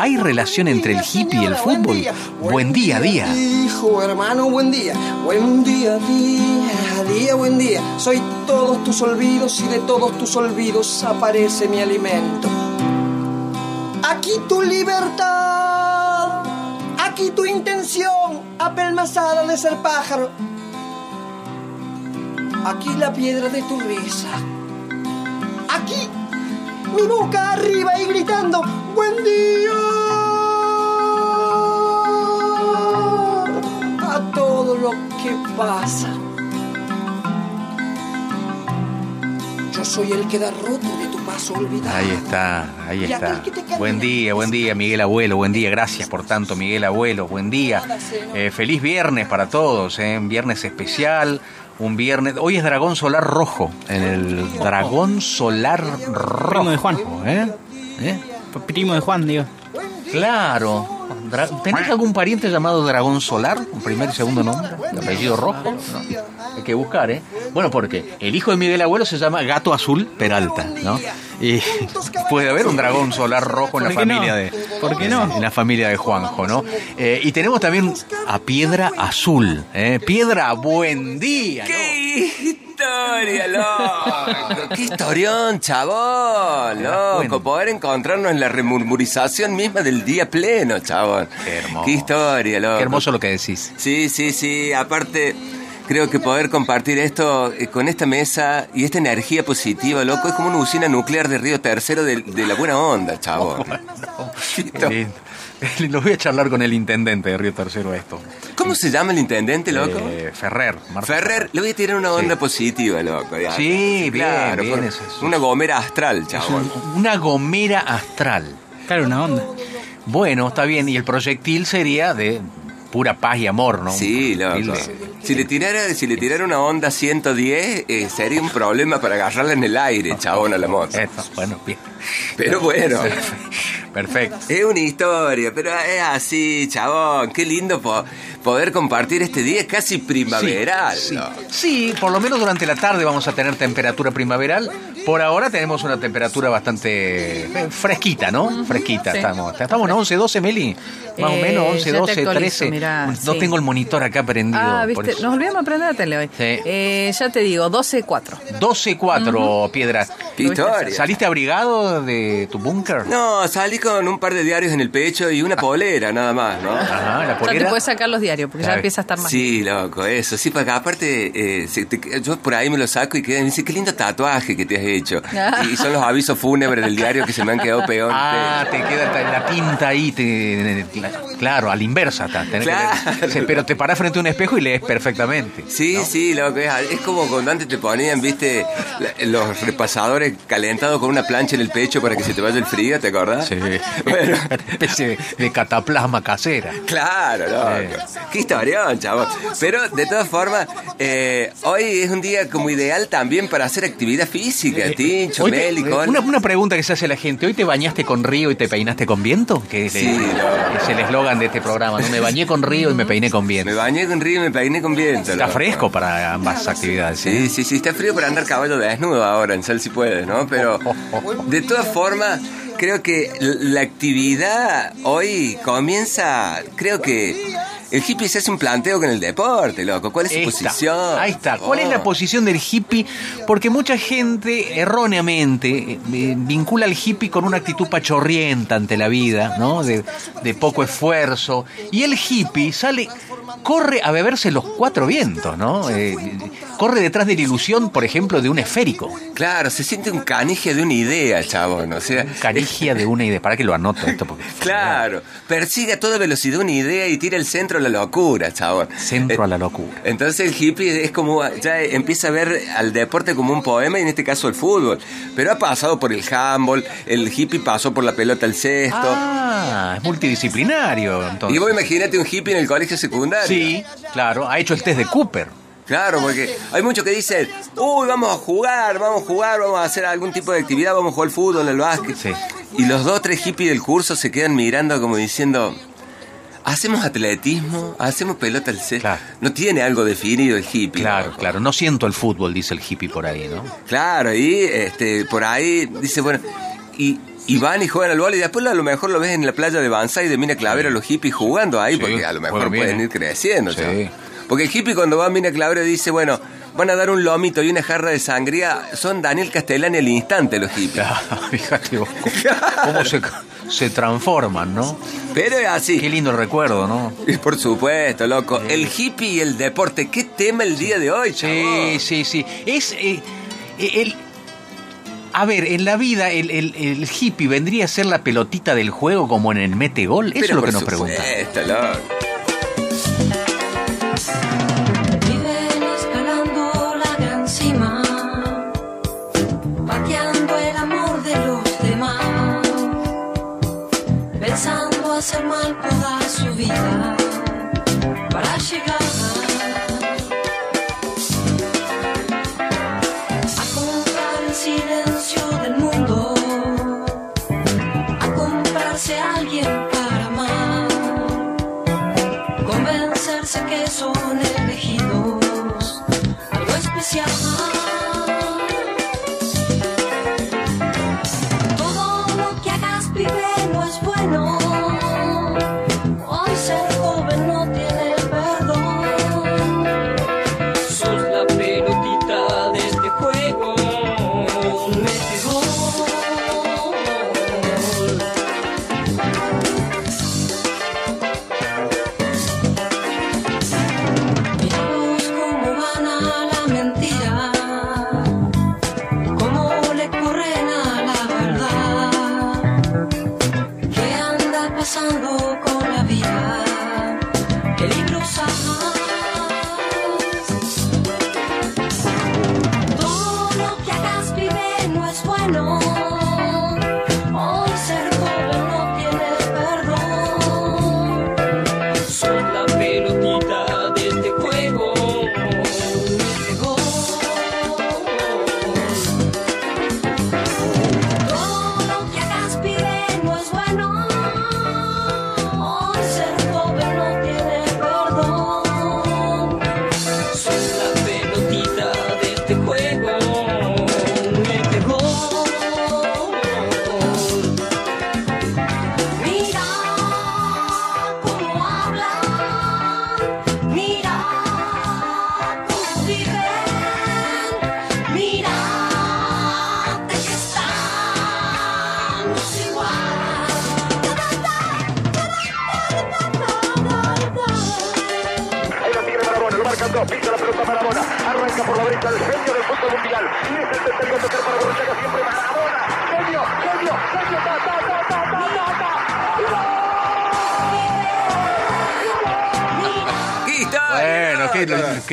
¿Hay relación entre el hippie y el fútbol? Buen día, día. Hijo, hermano, buen día. Buen día, día, día, buen día. Soy todos tus olvidos y de todos tus olvidos aparece mi alimento. Aquí tu libertad, aquí tu intención, apelmazada de ser pájaro. Aquí la piedra de tu risa. Aquí mi boca arriba y gritando, buen día. A todo lo que pasa. Yo soy el que da roto de tu paso olvidado. Ahí está, ahí está. Buen día, buen día, Miguel Abuelo, buen día. Gracias por tanto, Miguel Abuelo, buen día. Eh, feliz viernes para todos, eh, un viernes especial, un viernes... Hoy es Dragón Solar Rojo, en el Dragón Solar Rojo. Primo de Juan. ¿eh? ¿Eh? Primo de Juan, digo. Claro. Dra- ¿Tenés algún pariente llamado Dragón Solar? ¿Un primer y segundo nombre? ¿De apellido rojo? No. Hay que buscar, ¿eh? Bueno, porque el hijo de Miguel Abuelo se llama Gato Azul Peralta, ¿no? Y puede haber un dragón solar rojo en la familia de. ¿Por qué no? En la familia de Juanjo, ¿no? Eh, y tenemos también a Piedra Azul, ¿eh? Piedra Buen Día, ¿no? ¡Qué historia, loco! ¡Qué historión, chabón! Loco, bueno. poder encontrarnos en la remurmurización misma del día pleno, chabón. Qué hermoso. ¡Qué historia, loco! Qué hermoso lo que decís. Sí, sí, sí. Aparte, creo que poder compartir esto eh, con esta mesa y esta energía positiva, loco, es como una usina nuclear de Río Tercero de, de la buena onda, chabón. Qué lindo. Lo voy a charlar con el intendente de Río Tercero esto. ¿Cómo se llama el intendente, loco? Eh, Ferrer. Ferrer, le voy a tirar una onda Sí. positiva, loco. ya. Sí, bien, claro. bien, eso es- Una gomera astral, un- una gomera astral. Claro, una onda. Bueno, está bien. Y el proyectil sería de pura paz y amor, ¿no? Sí, loco. Si le tirara, si le tirara una onda 110, eh, sería un problema para agarrarla en el aire, chabón, a la moto. Esto, bueno, bien. Pero bueno. Perfecto. Es una historia, pero es así, chabón. Qué lindo po- poder compartir este día casi primaveral. Sí, ¿no? sí, por lo menos durante la tarde vamos a tener temperatura primaveral. Por ahora tenemos una temperatura bastante fresquita, ¿no? Fresquita. sí. Estamos, estamos en 11, 12, Meli. Más o Eh, menos, 11, ya te 12, actualizo, 13. mirá, no sí. tengo el monitor acá prendido. Ah, viste, nos olvidamos aprender la tele hoy. Sí. Eh, ya te digo, 12-4. 12, 4, piedras. Qué historia. ¿Saliste abrigado de tu búnker? No, salí con un par de diarios en el pecho y una polera, nada más, ¿no? Ajá, la Ya te polera. puedes sacar los diarios porque Claro. ya empieza a estar más. Sí, loco, eso. Sí, porque aparte, eh, yo por ahí me lo saco y queda, me dice, qué lindo tatuaje que te has hecho. Ah. Y son los avisos fúnebres del diario que se me han quedado peor. Ah, te queda la pinta ahí, te- claro, a la inversa. tenés que Claro. leer. Pero te parás frente a un espejo y lees perfectamente. Sí, sí, loco, es, es como cuando antes te ponían, viste, los repasadores calentados con una plancha en el pecho para que se te vaya el frío, ¿te acordás? Sí. Bueno, Una especie de, cataplasma casera. Claro, loco. Qué historión, chavo. Pero de todas formas, eh, hoy es un día como ideal también para hacer actividad física, Meli, con... una, una pregunta que se hace la gente. ¿Hoy te bañaste con río y te peinaste con viento? Que es, Sí, el- no. es el eslogan de este programa. ¿no? Me bañé con río y me peiné con Me viento. bañé con río y me peiné con viento. Está loco. fresco para ambas actividades. ¿eh? Sí, sí, sí, está frío para andar caballo desnudo ahora, en Sal si puede, ¿no? Pero de todas formas, creo que la actividad hoy comienza, creo que el hippie se hace un planteo con el deporte, loco. ¿Cuál es su posición? Ahí está. ¿Cuál es la Oh. posición del hippie? Porque mucha gente erróneamente eh, eh, vincula al hippie con una actitud pachorrienta ante la vida, ¿no? De, de poco esfuerzo. Y el hippie sale, corre a beberse los cuatro vientos, ¿no? Eh, corre detrás de la ilusión, por ejemplo, de un esférico. Claro, se siente un canije de una idea, chabón. O sea, Carigia de una idea. Para que lo anoto esto. Porque, Claro, persigue a toda velocidad una idea y tira el centro a la locura, chabón. Centro Eh, a la locura. Entonces el hippie es como, ya empieza a ver al deporte como un poema y en este caso el fútbol. Pero ha pasado por el handball, el hippie pasó por la pelota al cesto. Ah, es multidisciplinario. Entonces. Y vos imagínate un hippie en el colegio secundario. Sí, claro. Ha hecho el test de Cooper. Claro, porque hay muchos que dicen, uy, vamos a jugar, vamos a jugar, vamos a hacer algún tipo de actividad, vamos a jugar al fútbol, al básquet. Sí. Y los dos tres hippies del curso se quedan mirando como diciendo, hacemos atletismo, hacemos pelota al. Claro. No tiene algo definido el hippie. Claro, claro. No siento el fútbol, dice el hippie por ahí, ¿no? Claro, y este, por ahí dice, bueno, y y van y juegan al vóley y después a lo mejor lo ves en la playa de Banzai de Mina Clavera los hippies jugando ahí Sí, porque a lo mejor pueden ¿eh? ir creciendo. Sí. Porque el hippie cuando va a Mina Clavera dice, bueno, van a dar un lomito y una jarra de sangría, son Daniel Castellani al instante los hippies. Claro, fíjate vos cómo, se, se transforman, ¿no? Pero es así. Qué lindo recuerdo, ¿no? Y por supuesto, loco. El hippie y el deporte. ¿Qué tema el día de hoy, Sí, sí, sí. Es eh, el. A ver, en la vida el, el- el hippie vendría a ser la pelotita del juego como en el mete gol. Eso Pero es lo que nos preguntamos. supuesto, loco. Viven escalando la gran cima, pateando el amor de los demás, pensando hacer mal toda su vida para llegar y es el tercero a tocar para Borruchaga siempre Marabona, genio, genio, genio, ta, ta, ta, ta, ta, ta, ta. ¡Qué historia! Bueno, qué,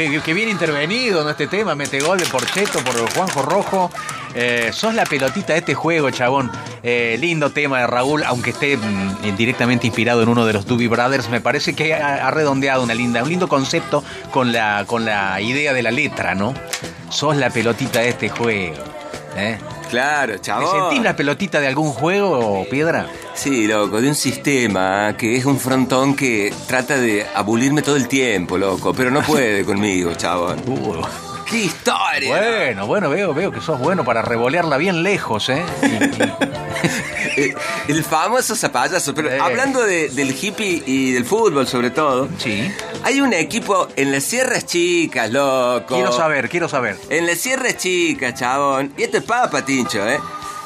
qué- qué bien intervenido en este tema, mete gol de Porcheto por Juanjo Rojo. Eh, sos la pelotita de este juego, chabón. Eh, lindo tema de Raúl, aunque esté mm, directamente inspirado en uno de los Doobie Brothers, me parece que ha, ha redondeado una linda, un lindo concepto con la, con la idea de la letra, ¿no? Sos la pelotita de este juego. ¿eh? Claro, ¿Te chabón. sentís la pelotita de algún juego, Piedra? Sí, loco, de un sistema que es un frontón que trata de abulirme todo el tiempo, loco, pero no puede conmigo, chabón. Uh, ¡Qué historia! bueno, bueno, veo, veo que sos bueno para revolearla bien lejos, ¿eh? El famoso zapallazo, pero Eh. hablando de- del hippie y del fútbol sobre todo, sí. hay un equipo en las Sierras Chicas, loco. Quiero saber, quiero saber. En las Sierras Chicas, chabón. Y esto es papa, Tincho, ¿eh?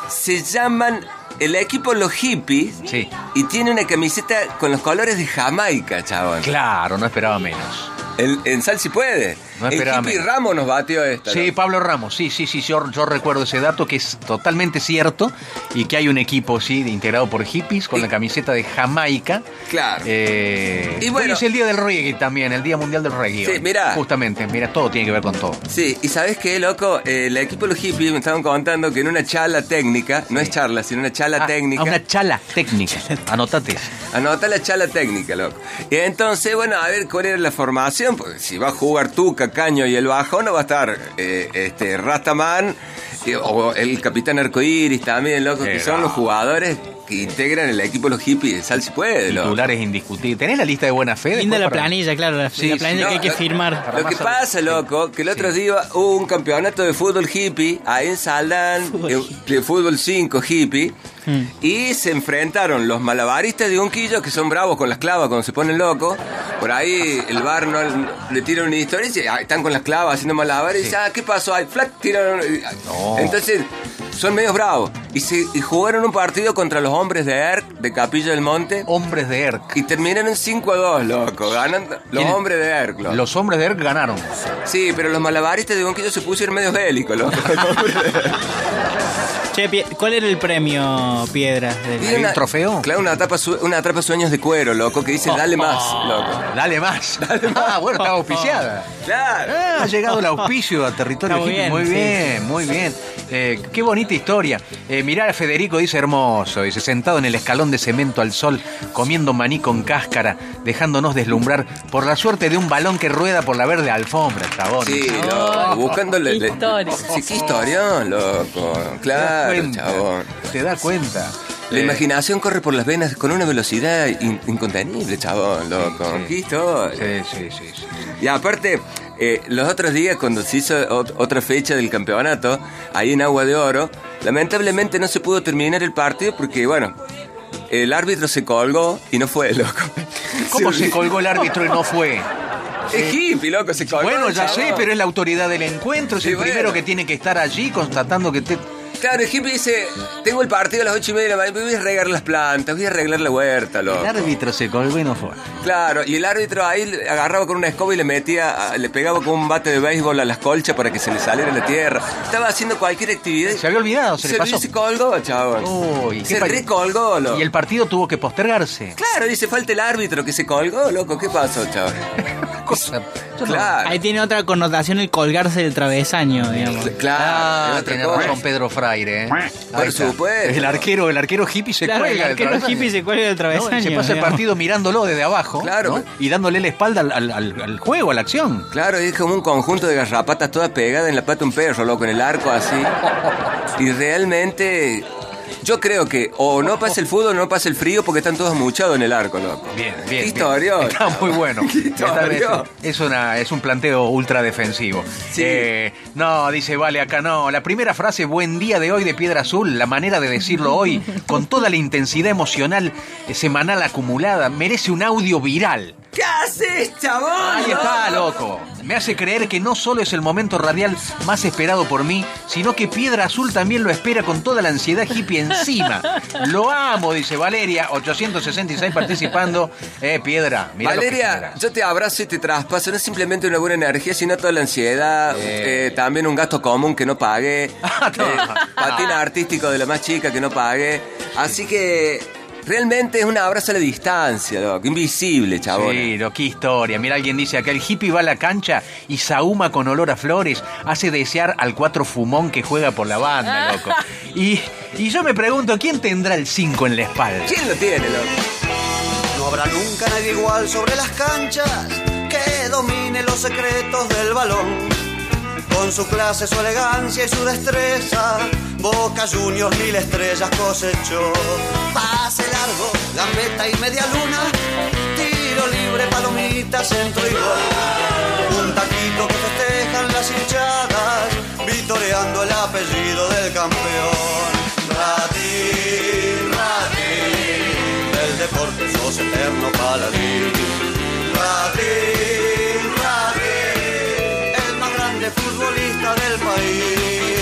Se llaman el equipo Los Hippies. Sí. Y tiene una camiseta con los colores de Jamaica, chabón. Claro, no esperaba menos. En, en Sal si puede. No esperaba menos. Ramos nos batió esta. Sí, ¿no? Pablo Ramos, sí, sí, sí, yo, yo recuerdo ese dato que es totalmente cierto y que hay un equipo, sí, integrado por hippies con Y- la camiseta de Jamaica. Claro. Eh, Y bueno- hoy es el día del reggae también, el Día Mundial del Reggae. Sí, hoy. mirá. Justamente, mira, todo tiene que ver con todo. Sí, y ¿sabes qué, loco? Eh, el equipo de los hippies me estaban contando que en una charla técnica, no es charla, sino una charla Ah, técnica. una chala técnica, anotate. Anota la charla técnica, loco. Y entonces, bueno, a ver cuál era la formación, porque si va a jugar tú, Cacaño y el bajo, no va a estar eh, este Rastaman o el Capitán Arcoiris también, loco, que Eh, son no. los jugadores que integran el equipo de los hippies de Sal si puede, loco. Titulares indiscutibles. ¿Tenés la lista de buena fe? Linda la para- planilla, claro, la, Sí, la sí, planilla No, que hay que lo- firmar. Lo que pasa, loco, que el otro día hubo un campeonato de fútbol hippie ahí en Saldán, Fútbol hippie. de fútbol 5 hippie, Mm. y se enfrentaron los malabaristas de Unquillo, que son bravos con las clavas cuando se ponen locos. Por ahí el bar no le tira una historia y dice, "Ah, están con las clavas haciendo malabares, y dice, ah, ¿qué pasó? Ay, flac, tiraron. y- No. Entonces, son medios bravos. Y, se, y jugaron un partido contra los hombres de ERC, de Capilla del Monte, Hombres de ERC. y terminaron 5 a 2, loco, ganando los ¿Quién? hombres de ERC, loco. Los hombres de ERC ganaron. Sí, pero los malabaristas de Bonquillo se pusieron medio bélicos, loco. Che, ¿cuál era el premio, Piedra? del- ¿Hay un trofeo? Claro, una tapa, una tapa sueños de cuero, loco, que dice dale más, loco. Dale más. Ah, bueno, estaba auspiciada. Claro. Ah, ha llegado el auspicio a territorio Está muy bien, bien, sí, muy bien. Eh, qué bonita historia. Eh, mirar a Federico dice hermoso. Dice sentado en el escalón de cemento al sol, comiendo maní con cáscara, dejándonos deslumbrar por la suerte de un balón que rueda por la verde alfombra, chabón. Sí, ¿Te loco, buscando qué le- historia. Sí, qué historia, loco. Claro, cuenta? chabón. ¿Te das cuenta? La Eh, imaginación corre por las venas con una velocidad in- incontenible, chabón, loco. Sí. Qué historia. Sí, sí, sí. sí. Y aparte, eh, los otros días cuando se hizo ot- otra fecha del campeonato, ahí en Agua de Oro, lamentablemente no se pudo terminar el partido porque, bueno, el árbitro se colgó y no fue, loco. ¿Cómo se colgó el árbitro y no fue? Es hippie, loco, se colgó. Bueno, ya sé, pero es la autoridad del encuentro, es Sí, el bueno. primero que tiene que estar allí constatando que te... Claro, el hippie dice, tengo el partido a las ocho y media de la mañana, voy a regar las plantas, voy a arreglar la huerta, loco. El árbitro se colgó y no fue. Claro, y el árbitro ahí agarraba con una escoba y le metía, le pegaba con un bate de béisbol a las colchas para que se le saliera la tierra. Estaba haciendo cualquier actividad. Se había olvidado, se, le pasó. Se colgó, chavos. Uy, se recolgó, loco. Y el partido tuvo que postergarse. Claro, dice, falta el árbitro que se colgó, loco. ¿Qué pasó? Cosa. no- Claro. Ahí tiene otra connotación el colgarse del travesaño, digamos. Claro, Ah, tiene razón Pedro Fraire. ¿eh? Por supuesto. El arquero, el arquero hippie se Claro, el cuelga del arquero travesaño. hippie se cuelga del travesaño. se pasa el partido mirándolo desde abajo Claro. ¿no? y dándole la espalda al, al- al- al juego, a la acción. Claro, es como un conjunto de garrapatas todas pegadas en la pata de un perro, loco, en el arco así. Y realmente, yo creo que o no pasa el fútbol o no pasa el frío porque están todos muchados en el arco, loco. Bien, bien. Historión. Está muy bueno. Esta vez es, una, es un planteo ultra defensivo. Sí. Eh, no, dice, vale, acá no. La primera frase, buen día de hoy de Piedra Azul, la manera de decirlo hoy, con toda la intensidad emocional eh, semanal acumulada, merece un audio viral. ¿Qué haces, chabón? Ahí está, loco. Me hace creer que no solo es el momento radial más esperado por mí, sino que Piedra Azul también lo espera con toda la ansiedad hippie encima. Lo amo, dice Valeria, 866 participando. Eh, Piedra, mira Valeria, yo te abrazo y te traspaso. No es simplemente una buena energía, sino toda la ansiedad. eh, también un gasto común que no pague. Ah, eh, patina artístico de la más chica que no pague. Así que realmente es un abrazo a la distancia, loco. Invisible, chabón. Sí, lo qué historia. Mira, alguien dice acá, el hippie va a la cancha y sahuma con olor a flores, hace desear al cuatro fumón que juega por la banda, loco. Y, y yo me pregunto, ¿quién tendrá el 5 en la espalda? ¿Quién lo tiene, loco? No habrá nunca nadie igual sobre las canchas que domine los secretos del balón. Con su clase, su elegancia y su destreza, Boca Juniors mil estrellas cosechó. Pase largo, la y media luna, tiro libre, palomita, centro y gol. Un taquito que festejan las hinchadas, vitoreando el apellido del campeón. Ratín, ratín, del deporte sos eterno paladín. Ratín, ratín, el más grande futbolista del país.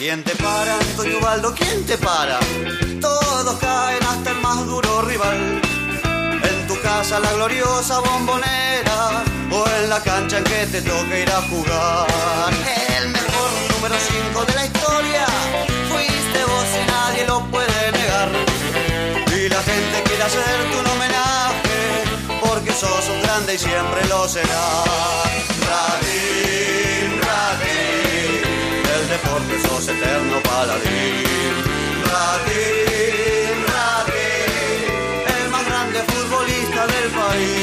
¿Quién te para, Antonio Ubaldo? ¿Quién te para? Todos caen hasta el más duro rival. En tu casa la gloriosa bombonera o en la cancha en que te toca ir a jugar. El mejor número 5 de la historia fuiste vos y nadie lo puede negar. Y la gente quiere hacerte un homenaje porque sos un grande y siempre lo serás. Radín, grande porque sos eterno paladín. Ratín, Ratín, el más grande futbolista del país.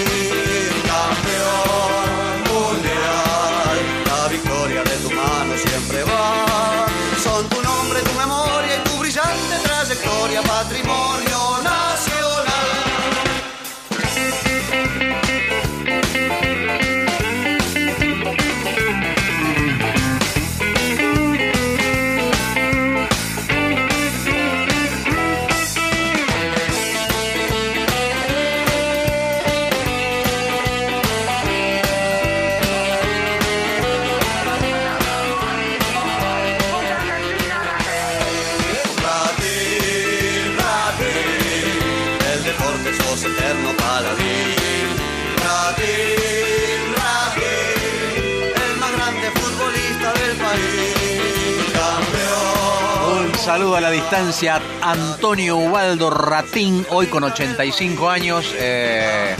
A la distancia Antonio Ubaldo Ratín, hoy con 85 años, eh,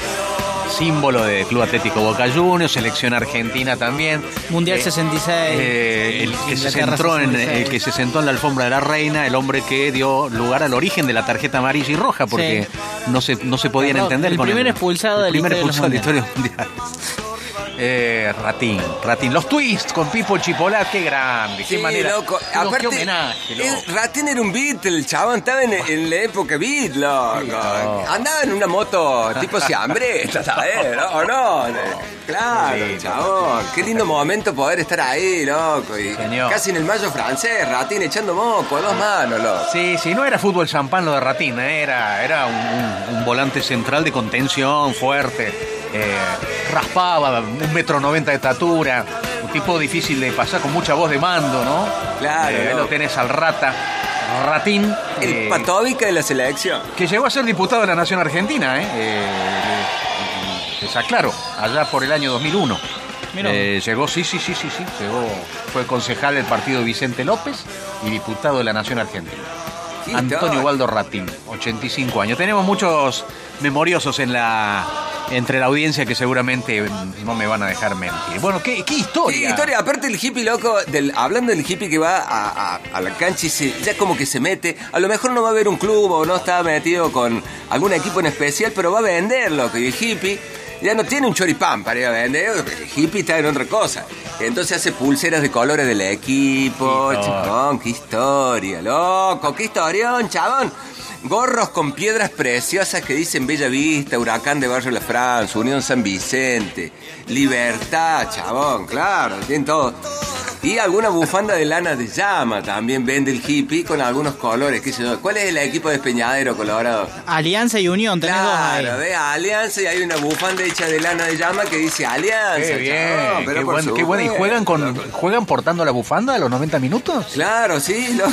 símbolo de Club Atlético Boca Juniors, selección argentina también. Mundial Eh, 66. eh, el, que se centró en, 66. el que se sentó en la alfombra de la reina, el hombre que dio lugar al origen de la tarjeta amarilla y roja, porque Sí. no se no se podían entender. el con primer expulsado de el la primer de los expulsado de la historia de los mundiales. Eh, Ratín, Ratín. Los twists con Pipo Chipolat, qué grande, qué Sí, manera. loco. No, Aparte, qué homenaje, loco. Ratín era un Beatle, el chabón estaba en, en la época Beat, loco. Andaba en una moto tipo siambre, ¿sabes? ¿No? ¿O no? Claro, lindo. chabón. Qué lindo momento poder estar ahí, loco. Y Señor. casi en el mayo francés, Ratín echando moco, a dos manos, loco. Sí, sí, no era fútbol champán lo de Ratín, eh, era, era un, un- un volante central de contención fuerte, eh, raspaba, un metro noventa de estatura, un tipo difícil de pasar con mucha voz de mando, ¿no? Claro, Eh, ¿no? lo tenés al rata, Ratín, El eh, de la selección. que llegó a ser diputado de la Nación Argentina, ¿eh? eh está claro, allá por el año 2001. Mirá. Eh, llegó, sí, sí, sí, sí, sí, llegó, fue concejal del partido Vicente López y diputado de la Nación Argentina. Qué Antonio. Waldo Ratín, 85 años. Tenemos muchos memoriosos en la entre la audiencia que seguramente no me van a dejar mentir. Bueno, qué, qué historia. Sí, historia. Aparte el hippie loco, del, hablando del hippie que va a, a- a la cancha y se, ya como que se mete, a lo mejor no va a ver un club o no está metido con algún equipo en especial, pero va a vender, loco. Y el hippie ya no tiene un choripán para ir a vender, el hippie está en otra cosa. Entonces hace pulseras de colores del equipo, chabón, qué historia, loco, qué historión, chabón. Gorros con piedras preciosas que dicen Bella Vista, Huracán de Barrio La France, Unión San Vicente, Libertad, chabón, claro, tienen todo. Y alguna bufanda de lana de llama también vende el hippie con algunos colores, qué sé yo. ¿Cuál es el equipo de Espeñadero, Colorado? Alianza y Unión, tenés dos ahí. Claro, ve Alianza y hay una bufanda hecha de lana de llama que dice Alianza. Qué bien, chabón, pero qué, por buen- qué bueno. ¿Y juegan con juegan portando la bufanda a los 90 minutos? Claro, sí, loco.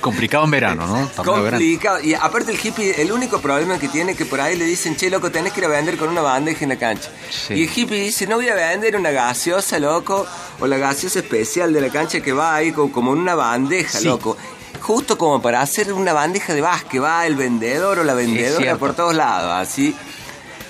Complicado en verano, ¿no? De. Complicado. Y aparte el hippie, el único problema que tiene es que por ahí le dicen, che, loco, tenés que ir a vender con una bandeja en la cancha. Sí. Y el hippie dice, no voy a vender una gaseosa, loco, o la gaseosa especial de la cancha que va ahí co- como en una bandeja, Sí. loco. Justo como para hacer una bandeja de básquet, va el vendedor o la vendedora por todos lados, así.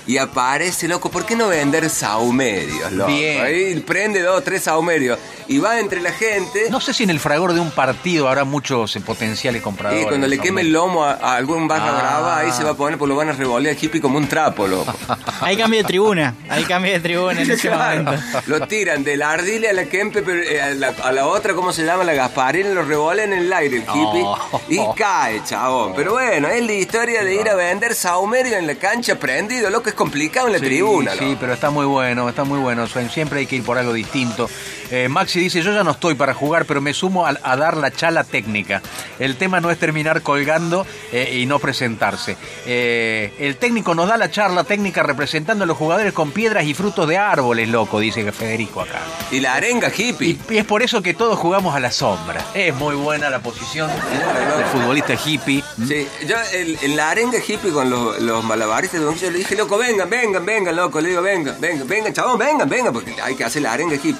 Y aparece, loco, ¿por qué no vender saumerios, loco? Bien. Ahí prende dos, tres saumerios. Y va entre la gente. No sé si en el fragor de un partido habrá muchos eh, potenciales compradores. Y cuando le queme el lomo a, a algún barra Ah. brava, ahí se va a poner, pues lo van a revolear al hippie como un trapo, loco. Hay cambio de tribuna. Hay cambio de tribuna en ese Claro. momento. Lo tiran de la ardile a la Kempe, pero, eh, a, la, a la otra, ¿cómo se llama? La Gasparina, lo revolean en el aire el hippie Oh. y cae, chabón. Pero bueno, es la historia de ir a vender saumerio en la cancha prendido, loco, es complicado en la Sí, tribuna, Sí, pero está muy bueno, está muy bueno. Siempre hay que ir por algo distinto. Eh, Maxi dice, yo ya no estoy para jugar, pero me sumo a, a dar la chala técnica. El tema no es terminar colgando eh, y no presentarse. Eh, el técnico nos da la charla técnica representando a los jugadores con piedras y frutos de árboles, loco, dice Federico acá. Y la arenga hippie. Y, y es por eso que todos jugamos a la sombra. Es muy buena la posición del futbolista hippie. Sí, yo el- en la arenga hippie con los, los malabaristas de Bonquillo le dije, loco, vengan, vengan, vengan, loco, le digo, vengan, vengan, vengan, chabón, vengan, vengan, porque hay que hacer la arenga hippie.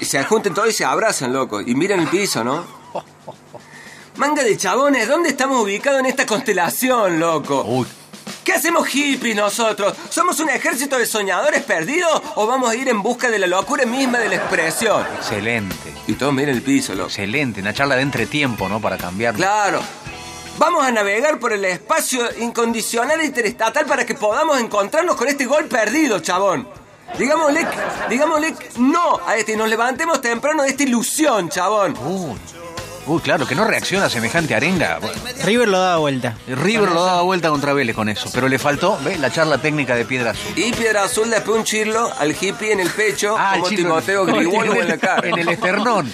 Se junten todos y se abrazan, loco, y miran el piso, ¿no? Manga de chabones, ¿dónde estamos ubicados en esta constelación, loco? Uy, ¿Qué hacemos hippies nosotros? ¿Somos un ejército de soñadores perdidos o vamos a ir en busca de la locura misma de la expresión? excelente. Y todos miran el piso, loco. Excelente, una charla de entretiempo, ¿no? Para cambiar. Claro. Vamos a navegar por el espacio incondicional interestatal para que podamos encontrarnos con este gol perdido, chabón. Digámosle, digámosle no a este nos levantemos temprano de esta ilusión, chabón. Uy, claro, que no reacciona a semejante arenga. River lo da vuelta. River lo daba vuelta contra Vélez con eso, pero le faltó, ¿ves? La charla técnica de Piedra Azul. Y Piedra Azul después un chirlo al hippie en el pecho, como el chino- Timoteo Grigolo en la cara. En el esternón.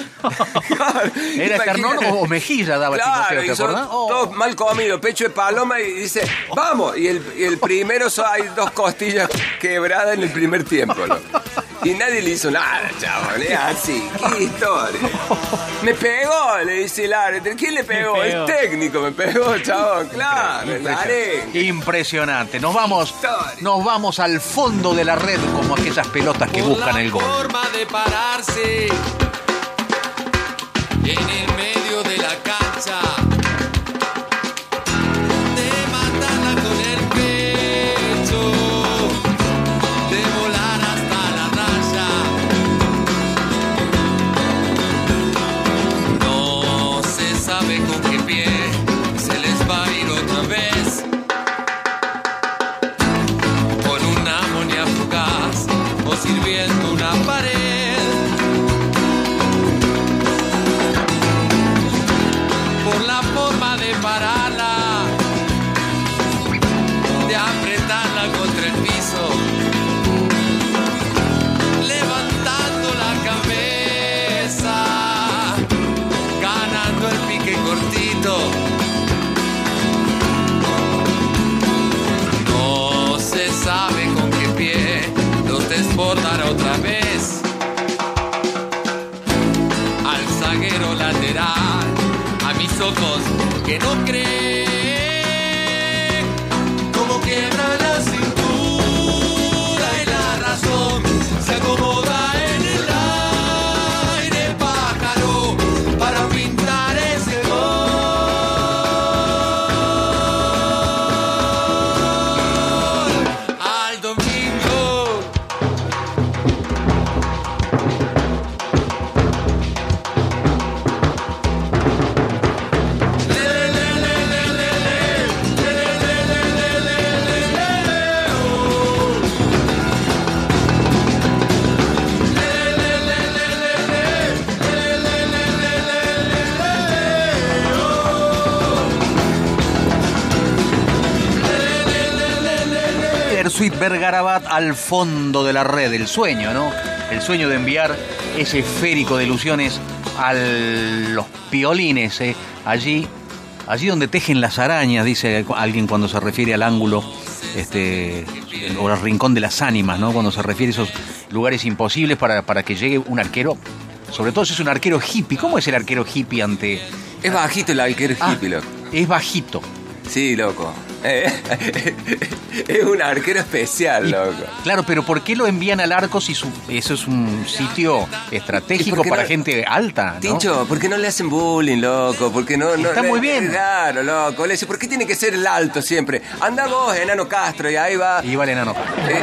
Claro, ¿Era esternón o, o mejilla daba Claro, Timoteo, te acordás? Oh. todos mal comidos, pecho de paloma y dice, vamos. Y el, y el primero so- hay dos costillas quebradas en el primer tiempo. ¿no? Y nadie le hizo nada, chaval. Es así, qué historia. Me pegó, le dice el árbitro. ¿Quién le pegó? Me pegó. El técnico me pegó, chabón. Claro, el arengue. Impresionante. Nos vamos, nos vamos al fondo de la red como aquellas pelotas que buscan el gol. forma de pararse en el medio Bergarabat al fondo de la red, el sueño, ¿no? El sueño de enviar ese esférico de ilusiones a los piolines, ¿eh? allí, allí donde tejen las arañas, dice alguien cuando se refiere al ángulo, este, o al rincón de las ánimas, ¿no? Cuando se refiere a esos lugares imposibles para, para que llegue un arquero, sobre todo si es un arquero hippie. ¿Cómo es el arquero hippie ante...? Es bajito el arquero Ah, hippie, loco. Es bajito. Sí, loco. Es un arquero especial, Y- loco. Claro, pero ¿por qué lo envían al arco si su- eso es un sitio ¿Y estratégico para no- gente alta? ¿no? Tincho, ¿por qué no le hacen bullying, loco? ¿Por qué no, no Está le- muy bien. Claro, loco. Le dice, ¿por qué tiene que ser el alto siempre? Anda vos, enano Castro, y ahí va Y vale, enano. eh,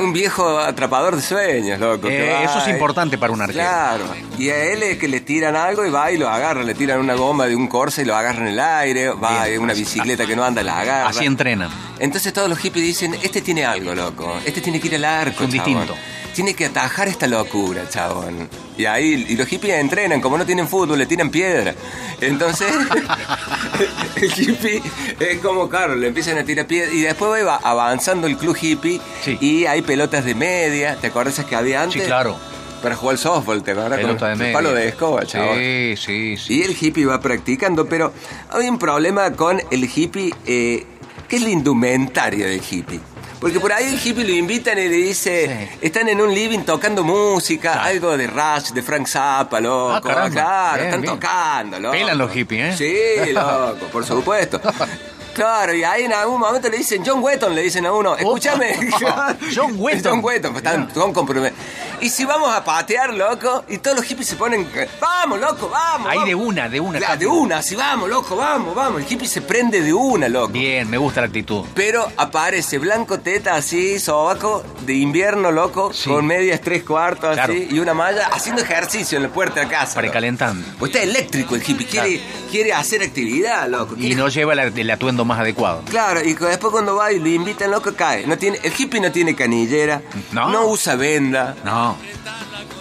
un viejo atrapador de sueños, loco. Eh, va, eso es importante para un arquero. Claro. Y a él es que le tiran algo y va y lo agarra. Le tiran una goma de un Corsa y lo agarra en el aire. Va, Bien. una bicicleta que no anda, la agarra. Así entrenan. Entonces todos los hippies dicen, este tiene algo, loco. Este tiene que ir al arco, Es un chabón. distinto. Tiene que atajar esta locura, chabón. Y ahí, y los hippies entrenan, como no tienen fútbol, le tiran piedra. Entonces, el hippie es como, claro, le empiezan a tirar piedra. Y después va avanzando el club hippie Sí. y hay pelotas de media. ¿Te acuerdas que había antes? Sí, claro. Para jugar al softball, ¿te acuerdas? Pelota Con de media. palo de escoba, chabón. Sí, sí, sí. Y el hippie va practicando, pero hay un problema con el hippie, eh, que es la indumentaria del hippie. Porque por ahí el hippie lo invitan y le dice, Sí. están en un living tocando música, Claro. algo de Rush, de Frank Zappa, loco. Ah. Claro, Bien, están bien. tocando, loco. Pelan los hippies, Sí, loco, por supuesto. Claro, y ahí en algún momento le dicen John Wetton, le dicen a uno, escúchame. John Wetton. John Wetton, pues están con compromiso. Y si vamos a patear, loco, y todos los hippies se ponen, vamos, loco, vamos. Ahí de vamos". una, de una. De una, sí, vamos, loco, vamos, vamos. El hippie se prende de una, loco. Bien, me gusta la actitud. Pero aparece blanco teta así, sobaco, de invierno, loco, Sí. con medias tres cuartos Claro. así, y una malla, haciendo ejercicio en la puerta de la casa. loco. Precalentando. Pues está eléctrico el hippie, quiere, quiere hacer actividad, loco. Y no lleva la- el atuendo más adecuado. Claro, y después cuando va y lo invitan, loco, cae. No tiene, el hippie no tiene canillera, No. usa venda. No.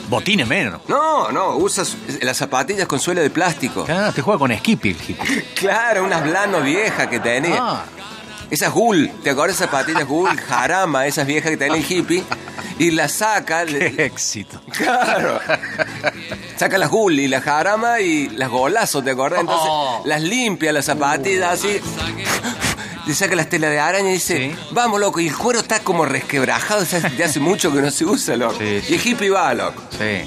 Botines menos. No, no, usa las zapatillas con suela de plástico. Ah, te juega con Skippy el hippie. Claro, unas blano viejas que tenía. Ah. Esas Gul, ¿te acuerdas de esas zapatillas Gul? Jarama, esas viejas que tenía el hippie. Y las saca. le- Qué éxito. Claro. Saca las Gul y las Jarama y las golazos, ¿te acuerdas? Entonces Oh. las limpia, las zapatillas así. Le saca las telas de araña y dice, Sí. vamos, loco. Y el cuero está como resquebrajado, de hace mucho que no se usa, loco. Sí, sí. Y el hippie va, loco. Sí.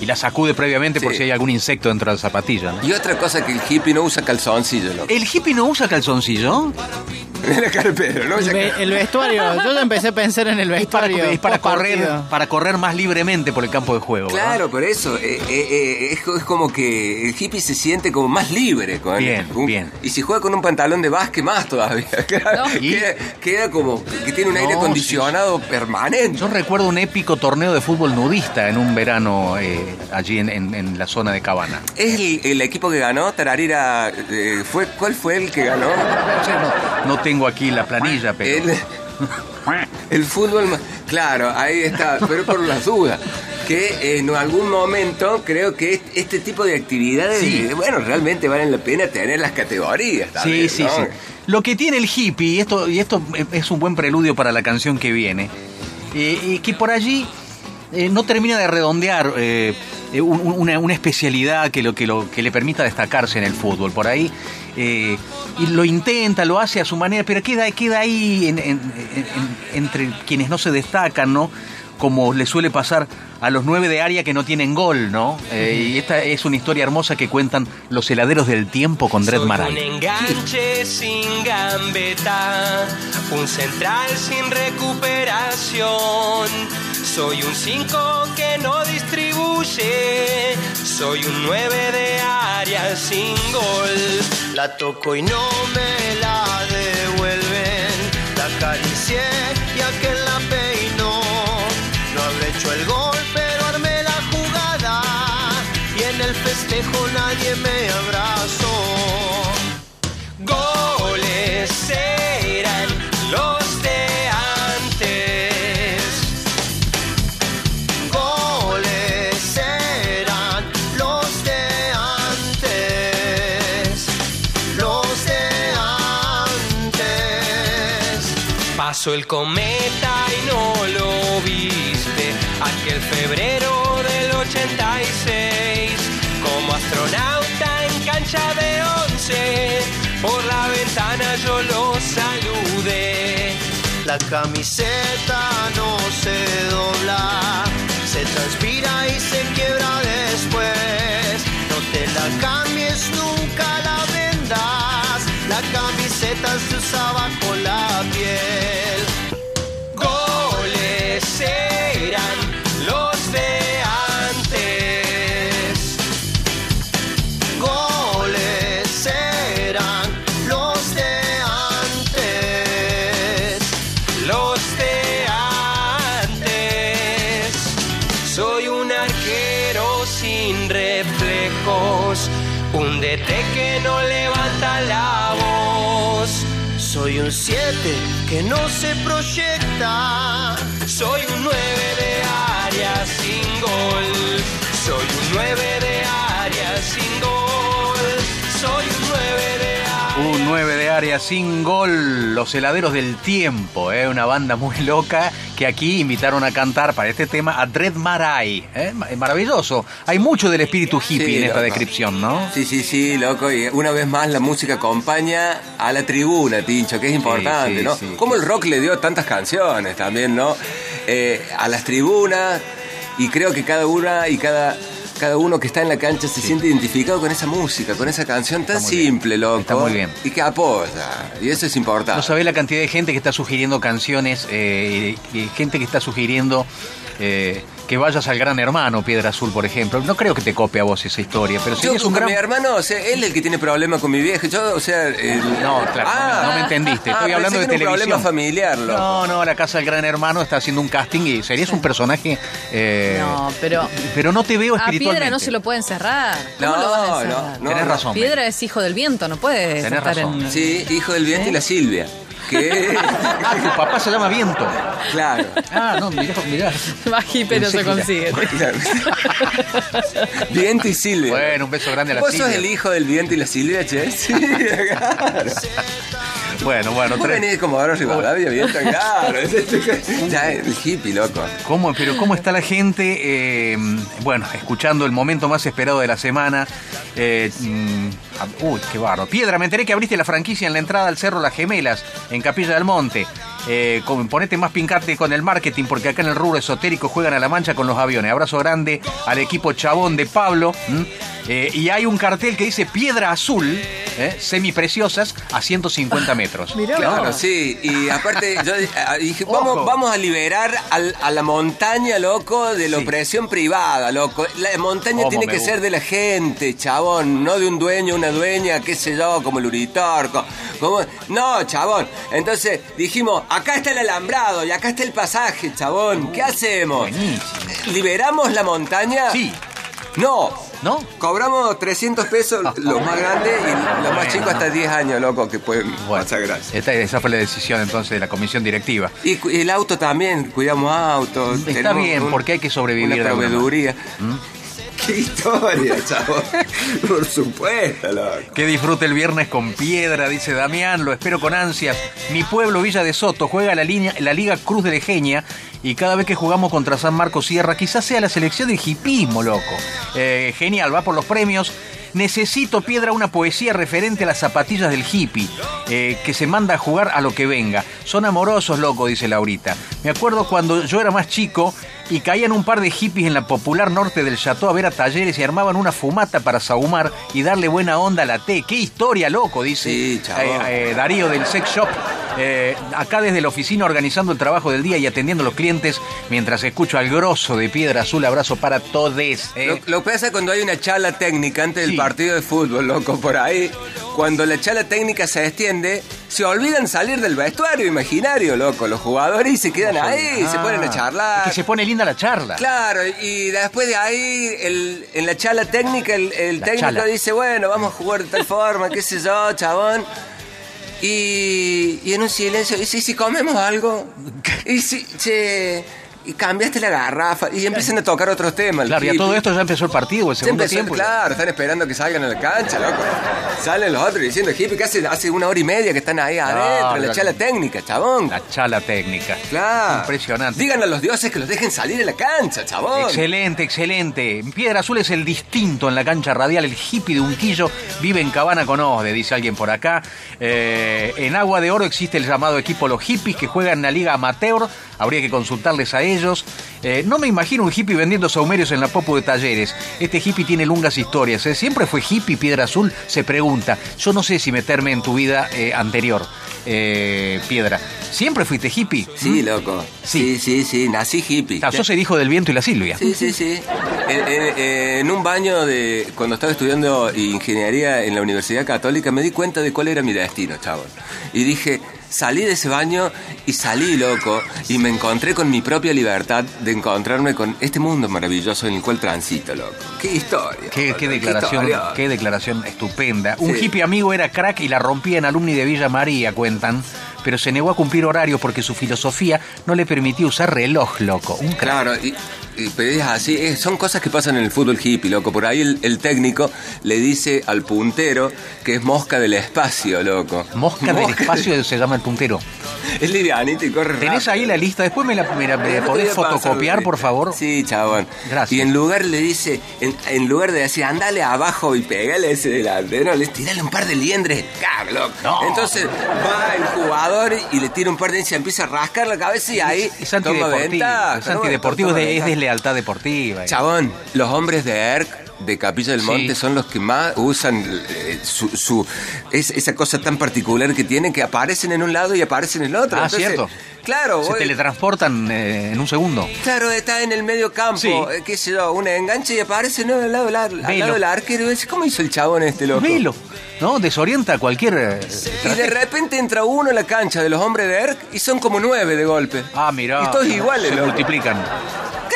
Y la sacude previamente por si hay algún insecto dentro de la zapatilla. ¿no? Y otra cosa que el hippie no usa calzoncillo, loco. ¿El hippie no usa calzoncillo? Mira Pedro, no El, usa el vestuario, yo ya empecé a pensar en el Es para, vestuario. es para correr, para correr más libremente por el campo de juego. Claro, por eso eh, eh, eh, es, es como que el hippie se siente como más libre. Con Bien, un- bien. Y si juega con un pantalón de básquet, más todavía. Queda, queda como que tiene un aire acondicionado permanente. Yo recuerdo un épico torneo de fútbol nudista en un verano eh, allí en, en- en la zona de Cabana. ¿Es el, el equipo que ganó? Tararira, eh, fue, ¿cuál fue el que ganó? No, no- tengo aquí la planilla, pero... El- El fútbol, claro, ahí está, pero por las dudas. Que en algún momento creo que est- este tipo de actividades, Sí. eh, bueno, realmente valen la pena tener las categorías. Sí, también, sí, ¿no? sí. Lo que tiene el hippie, y esto, y esto es un buen preludio para la canción que viene, eh, y que por allí eh, no termina de redondear eh, eh, un- un- una, una especialidad que, lo, que, lo, que le permita destacarse en el fútbol. Por ahí, eh, y lo intenta, lo hace a su manera, pero queda, queda ahí en- en- en- en- entre quienes no se destacan, ¿no? Como le suele pasar a los nueve de área que no tienen gol, ¿no? Eh, y esta es una historia hermosa que cuentan los heladeros del tiempo con Dred Maray. un enganche sin gambeta, un central sin recuperación. Soy un 5 que no distribuye, soy un 9 de área sin gol. La toco y no me la devuelven, la acaricié y aquel la peinó. No habré hecho el gol, pero armé la jugada y en el festejo nadie me Pasó el cometa y no lo viste. Aquel febrero del 86. Como astronauta en cancha de once. Por la ventana yo lo saludé. La camiseta no se dobla. Se transpira y se quiebra después. No te la cambies, nunca la vendas. La camiseta se usaba con la piel. Soy un 7 que no se proyecta. Soy un 9 de área sin gol. Soy un 9 de área sin gol. Soy un 9 de área. Un 9 de área sin gol, Los Heladeros del Tiempo, ¿eh? una banda muy loca que aquí invitaron a cantar para este tema a Dred Maray. ¿eh? Ma- Maravilloso. Hay mucho del espíritu hippie Sí, en esta loco. descripción, ¿no? Sí, sí, sí, loco. Y una vez más la música acompaña a la tribuna, Tincho, que es importante, sí, ¿no? sí. Como el rock le dio tantas canciones también, ¿no? Eh, a las tribunas, y creo que cada una y cada, cada uno que está en la cancha se siente identificado con esa música, con esa canción tan muy bien. simple, loco. Está muy bien. Y que apoya. Y eso es importante. No sabés la cantidad de gente que está sugiriendo canciones, eh, y gente que está sugiriendo eh, que vayas al Gran Hermano, Piedra Azul, por ejemplo. No creo que te copie a vos esa historia, pero sí Yo es un con gran... mi hermano, o sea, él es el que tiene problemas con mi vieja. Yo, o sea. el- No, claro, no me- no me entendiste. Estoy Ah, hablando pensé de que era un televisión. problema familiar, loco. No, no, la casa del Gran Hermano está haciendo un casting y serías un personaje... eh, No, pero Pero no te veo a espiritualmente. Piedra no se lo puede encerrar. ¿Cómo No, lo vas a no, encerrar? no. Tenés razón. Piedra es hijo del viento, no puede Tenés estar razón. en... Sí, hijo del viento y la Silvia. Que. Ah, tu papá se llama Viento. claro. Ah, no, mirá, mirá. Más pero Pensé se consigue. Claro. Viento y Silvia. Bueno, un beso grande a la ¿Vos Silvia. sos el hijo del viento y la Silvia, che? Sí, claro. Bueno, bueno, Vos tres- venís como ahora Rivadavia, claro. Ya, el hippie, loco. ¿Cómo, pero cómo está la gente? Eh, bueno, escuchando el momento más esperado de la semana. Eh, mm, uy, qué barro. Piedra, me enteré que abriste la franquicia en la entrada al Cerro Las Gemelas, en Capilla del Monte. Eh, con- ponete más pincarte con el marketing, porque acá en el rubro esotérico juegan a la mancha con los aviones. Abrazo grande al equipo chabón de Pablo. Eh, y hay un cartel que dice Piedra Azul, eh, semipreciosas, a 150 metros. Claro, sí. Y aparte, yo ah, dije, vamos, vamos a liberar al- a la montaña, loco, de la Sí. opresión privada, loco. La montaña Cómo tiene que gusta. ser de la gente, chabón, no de un dueño, una dueña, qué sé yo, como el Uritorco. Como... No, chabón. Entonces dijimos, acá está el alambrado y acá está el pasaje, chabón. ¿Qué hacemos? Buenísimo. ¿Liberamos la montaña? Sí. No, ¿No? Cobramos 300 pesos los más grandes y los más chicos hasta 10 años, loco, que pueden pasar gracias. Esta- esa fue la decisión entonces de la comisión directiva. Y cu- y el auto también, cuidamos autos. Está tenemos bien, un- porque hay que sobrevivir Una de proveeduría. Qué historia, chavo. Por supuesto, loco. Que disfrute el viernes con piedra, dice Damián, lo espero con ansias. Mi pueblo, Villa de Soto, juega la, línea, la Liga Cruz de Lejeña y cada vez que jugamos contra San Marcos Sierra, quizás sea la selección del hipismo, loco. Eh, genial, va por los premios. Necesito, Piedra, una poesía referente a las zapatillas del hippie, eh, que se manda a jugar a lo que venga. Son amorosos, loco, dice Laurita. Me acuerdo cuando yo era más chico y caían un par de hippies en la popular norte del Chateau a ver a talleres y armaban una fumata para sahumar y darle buena onda a la té. ¡Qué historia, loco! Dice Sí, eh, eh, Darío del Sex Shop. Eh, acá desde la oficina organizando el trabajo del día y atendiendo a los clientes mientras escucho al grosso de Piedra Azul. Abrazo para todes. eh. Lo, lo que pasa cuando hay una charla técnica antes del partido de fútbol, loco, por ahí, cuando la charla técnica se extiende, se olvidan salir del vestuario imaginario, loco, los jugadores y se quedan ahí, se Ah, ponen a charlar. es que se pone linda la charla. Claro, y después de ahí, el- en la charla técnica, el, técnico chala. dice, bueno, vamos a jugar de tal forma, qué sé yo, chabón. Y, y en un silencio, y si, si comemos algo, y si, che, y cambiaste la garrafa, y empiezan a tocar otros temas. Claro, y a todo esto ya empezó el partido, el se segundo empezó, tiempo. claro, están esperando que salgan a la cancha, loco. Salen los otros diciendo, hippie, que hace, hace una hora y media que están ahí adentro, en la la- charla técnica, chabón. La chala técnica. Claro. Impresionante. Díganle a los dioses que los dejen salir a la cancha, chabón. Excelente, excelente. Piedra Azul es el distinto en la cancha radial. El hippie de Unquillo vive en Cabana con Osde, dice alguien por acá. Eh, en Agua de Oro existe el llamado equipo Los Hippies que juegan en la Liga Amateur. Habría que consultarles a ellos. Eh, no me imagino un hippie vendiendo saumerios en la Popo de Talleres. Este hippie tiene lungas historias. ¿eh? Siempre fue hippie, Piedra Azul. Se pregunta. Yo no sé si meterme en tu vida eh, anterior, eh, Piedra. ¿Siempre fuiste hippie? Sí, loco. Sí, sí, sí, nací hippie. Ah, sos el hijo del viento y la Silvia. Sí, sí, sí. En, en- en un baño de cuando estaba estudiando ingeniería en la Universidad Católica me di cuenta de cuál era mi destino, chabón. Y dije, salí de ese baño y salí, loco, y me encontré con mi propia libertad de encontrarme con este mundo maravilloso en el cual transito, loco. Qué historia. Qué, declaración, historia. qué declaración estupenda. Un hippie amigo era crack y la rompía en alumni de Villa María, cuentan, pero se negó a cumplir horarios porque su filosofía no le permitía usar reloj, loco. Un crack. Claro, y pero es así, eh, son cosas que pasan en el fútbol hippie, loco. Por ahí el, el técnico le dice al puntero que es mosca del espacio, loco. Mosca del espacio se llama el puntero. Es livianito y corre ¿Tenés rápido. ahí la lista? Después me la, me la- me podés pasar, fotocopiar, por favor. Sí, chabón. Gracias. Y en lugar le dice, en, en lugar de decir, andale abajo y pegale ese delantero, le tirale un par de liendres. Entonces va el jugador y le tira un par de se empieza a rascar la cabeza y ahí Es toma antideportivo. Es antideportivo, Toma es, de- es deslealtad deportiva. Chabón, los hombres de ERC de Capilla del Sí. Monte son los que más usan eh, su, su- es- esa cosa tan particular que tienen que aparecen en un lado y aparecen en el otro. Ah, cierto. Claro, Se vos- teletransportan eh, en un segundo. Claro, está en el medio campo, Sí. eh, qué sé yo, un enganche y aparece ¿no? al, lado, del ar- al lado del arquero. ¿Cómo hizo el chabón este loco? Velo, ¿no? Desorienta a cualquier... eh, Y de repente entra uno en la cancha de los hombres de ERC y son como nueve de golpe. Ah, mirá. Y todos iguales, Se loco. multiplican.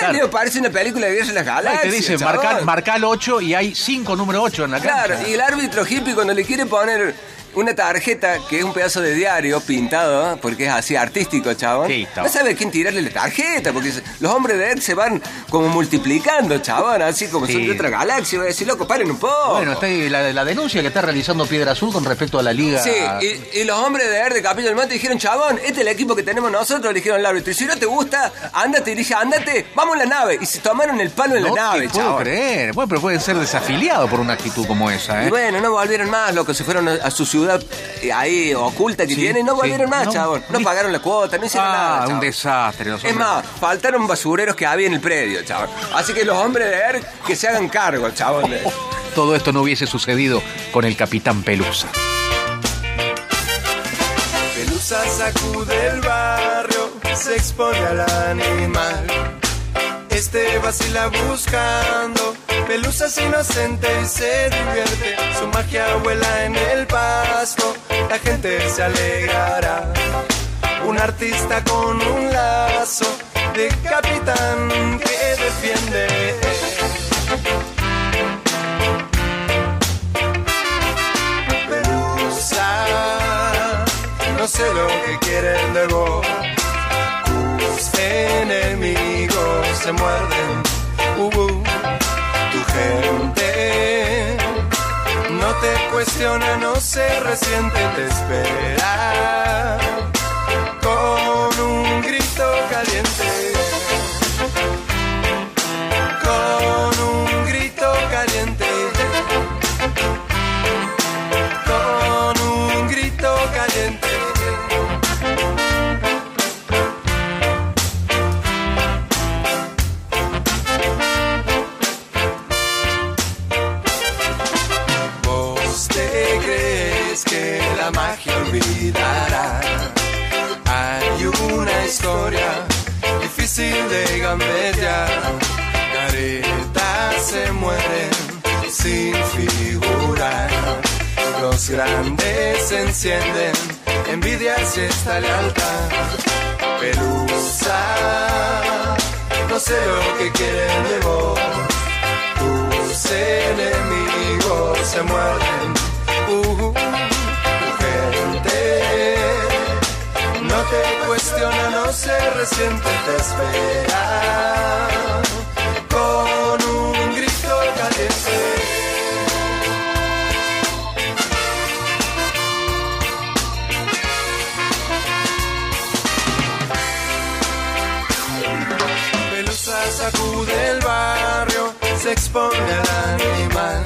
Claro, digo, parece una película de Guerra de las Galaxias. te dice, marca, marca el 8 y hay 5 número 8 en la cancha. Claro, y el árbitro hippie cuando le quiere poner una tarjeta que es un pedazo de diario pintado, porque es así artístico, chabón. Sí, no sabe a quién tirarle la tarjeta, porque los hombres de él se van como multiplicando, chabón, así como Sí. son de otra galaxia. Voy a decir, loco, paren un poco. Bueno, está la, la denuncia que está realizando Piedra Azul con respecto a la liga. Sí, y, y los hombres de ER de Capilla del Monte dijeron, chabón, este es el equipo que tenemos nosotros, le dijeron al árbitro, y si no te gusta, ándate, y dije, ándate, vamos en la nave. Y se tomaron el palo en no la nave, puedo chabón. creer. Bueno, pero pueden ser desafiliados por una actitud como esa, Y ¿eh? bueno, no volvieron más, loco, se fueron a, a su ciudad eh, ahí oculta que Sí, tienen, no sí. volvieron más, No, chabón. No ni- pagaron la cuota, no hicieron nada. Ah, un chabón. desastre. Los Es más, faltaron basureros que había en el predio, chabón. Así que los hombres de ER que se hagan cargo, chabón. de- Todo esto no hubiese sucedido con el Capitán Pelusa. Pelusa sacude el barrio, se expone al animal. Este vacila buscando Pelusa es inocente y se divierte, su magia vuela en el pasto, la gente se alegrará. Un artista con un lazo de capitán que defiende. Pelusa, no sé lo que quiere luego. Tus enemigos se muerden. Uh -uh gente no te cuestiona, no se resiente, te espera con un grito caliente. Olvidará. Hay una historia difícil de gambetear. Caretas se mueren sin figurar. Los grandes se encienden, envidias y esta lealtad. Pelusa, no sé lo que quieren de vos. Tus enemigos se muerden. Uh, tu te cuestiona, no se resiente, te espera con un grito caliente. Pelusa sacude el barrio, se expone al animal.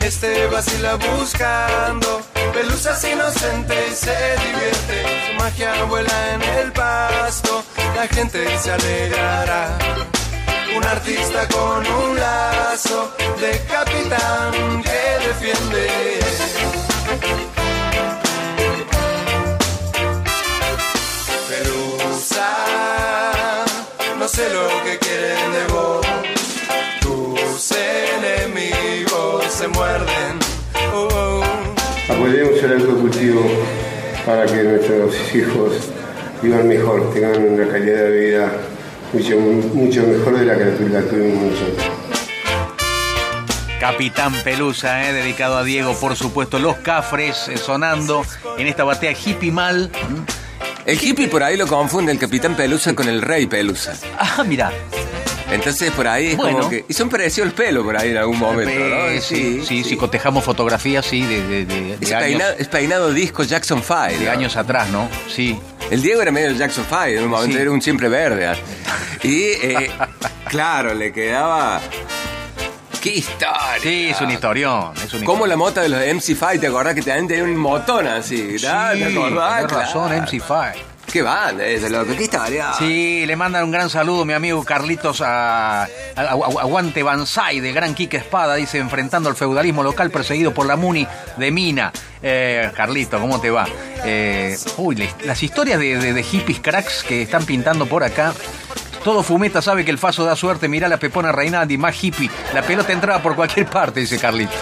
Este vacila buscando pelusas inocente y se divierte. Su magia vuela en el pasto, la gente se alegrará. Un artista con un lazo de capitán que defiende. Pelusa, no sé lo que quieren de vos. Tus enemigos se muerden. Oh, oh. Apoyemos el autocultivo para que nuestros hijos vivan mejor, tengan una calidad de vida mucho, mucho mejor de la que la tuvimos nosotros. Capitán Pelusa, eh, dedicado a Diego, por supuesto. Los Cafres eh, sonando en esta batea hippie mal. El hippie por ahí lo confunde el Capitán Pelusa con el Rey Pelusa. Ah, mira. Entonces por ahí es Bueno. como que. Y son parecidos el pelo por ahí en algún momento, ¿no? Eh, sí, sí, si cotejamos fotografías, sí, de, de, de- de Es años, peinado, es peinado disco Jackson 5. de años atrás, ¿no? Sí. El Diego era medio Jackson 5, en un momento Sí. era un siempre verde. ah. Y eh, claro, le quedaba. ¡Qué historia! Sí, es un historión. Es un Como la mota de los MC5, ¿te acordás que también tenía un motón así? Sí, ¿no? ¿Te acordás? tenés razón, Claro. MC5. ¡Qué banda ese, loco! ¡Qué historia! Sí, le mandan un gran saludo mi amigo Carlitos a, Aguante Banzai de Gran Quique Espada, dice, enfrentando al feudalismo local perseguido por la Muni de Mina. Eh, Carlito, ¿cómo te va? Eh, uy, las historias de hippies cracks que están pintando por acá. Todo fumeta sabe que el faso da suerte. Mirá la Pepona Reinaldi, más hippie. La pelota entraba por cualquier parte, dice Carlito.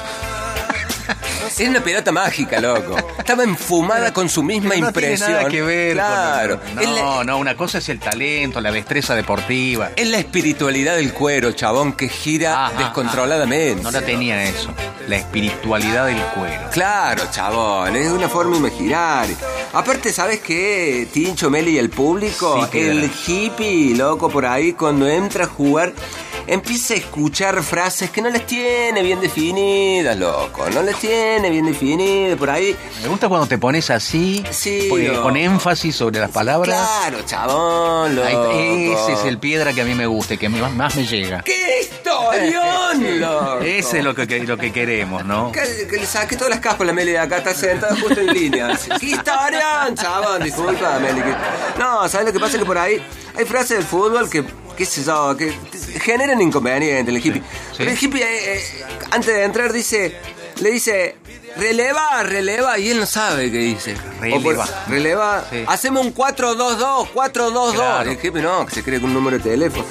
Era una pelota mágica, loco. Estaba enfumada con su misma Pero no impresión. tiene nada que ver. con- Claro. Es la- No, no, una cosa es el talento, la destreza deportiva. Es la espiritualidad del cuero, chabón, que gira Ajá, descontroladamente. No la tenía eso. La espiritualidad del cuero. Claro, chabón, es una forma imaginaria. Aparte, ¿sabes qué? Tincho, Meli y el público, Sí, el hippie, loco, por ahí, cuando entra a jugar, empieza a escuchar frases que no les tiene bien definidas, loco. No les tiene bien definidas, por ahí. Me gusta cuando te pones así, Sí, con énfasis sobre las palabras. Claro, chabón, loco. Ahí- ese es el piedra que a mí me gusta y que más, más me llega. ¡Qué historión, loco! Ese es lo que, lo que queremos, ¿no? Que, que le saqué todas las caspas a la Meli de acá, está sentada justo en línea. ¡Qué historión, chabón! Disculpa, Meli. No, ¿sabes lo que pasa? Que por ahí hay frases del fútbol que, qué sé yo, que generan inconvenientes en el hippie. Pero el hippie, eh, eh, antes de entrar, dice, le dice, releva, releva, y él no sabe qué dice. O por- Releva. releva, Sí. hacemos un 4-2-2, 4-2-2. Claro. El hippie no, que se cree con un número de teléfono.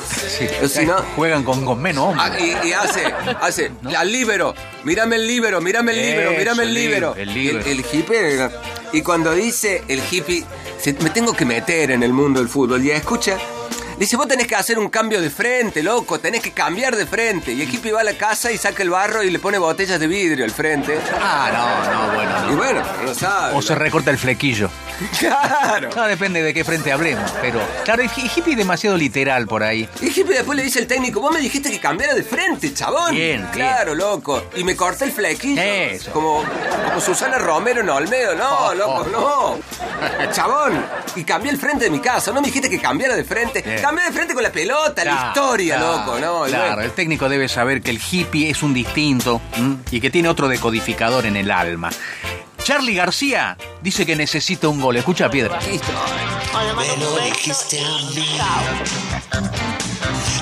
O si no, Juegan con, con menos hombres. Ah, y, y hace, hace, al líbero, mírame el líbero, mírame el líbero, Eso, mírame el líbero, el líbero. El, el hippie, y cuando dice el hippie, se- me tengo que meter en el mundo del fútbol, y escucha, dice, vos tenés que hacer un cambio de frente, loco, tenés que cambiar de frente. Y el hippie va a la casa y saca el barro y le pone botellas de vidrio al frente. Ah, no, no, bueno, Y no. bueno, no sabe. O se recorta el flequillo. Claro. No, depende de qué frente hablemos, pero claro, el hi- hippie es demasiado literal por ahí. Y el hippie después le dice al técnico, vos me dijiste que cambiara de frente, chabón. Bien, Claro, loco. Y me corté el flequillo. Eso. Como, como Susana Romero en Olmedo. No, Oh, loco, no. Chabón. Y cambié el frente de mi casa. No me dijiste que cambiara de frente. Bien. Cambié de frente con la pelota, la Claro, historia, claro, loco. No, claro, bueno, el técnico debe saber que el hippie es un distinto ¿m? y que tiene otro decodificador en el alma. Charlie García dice que necesita un gol. Escucha, Piedra. Me lo dijiste a mí,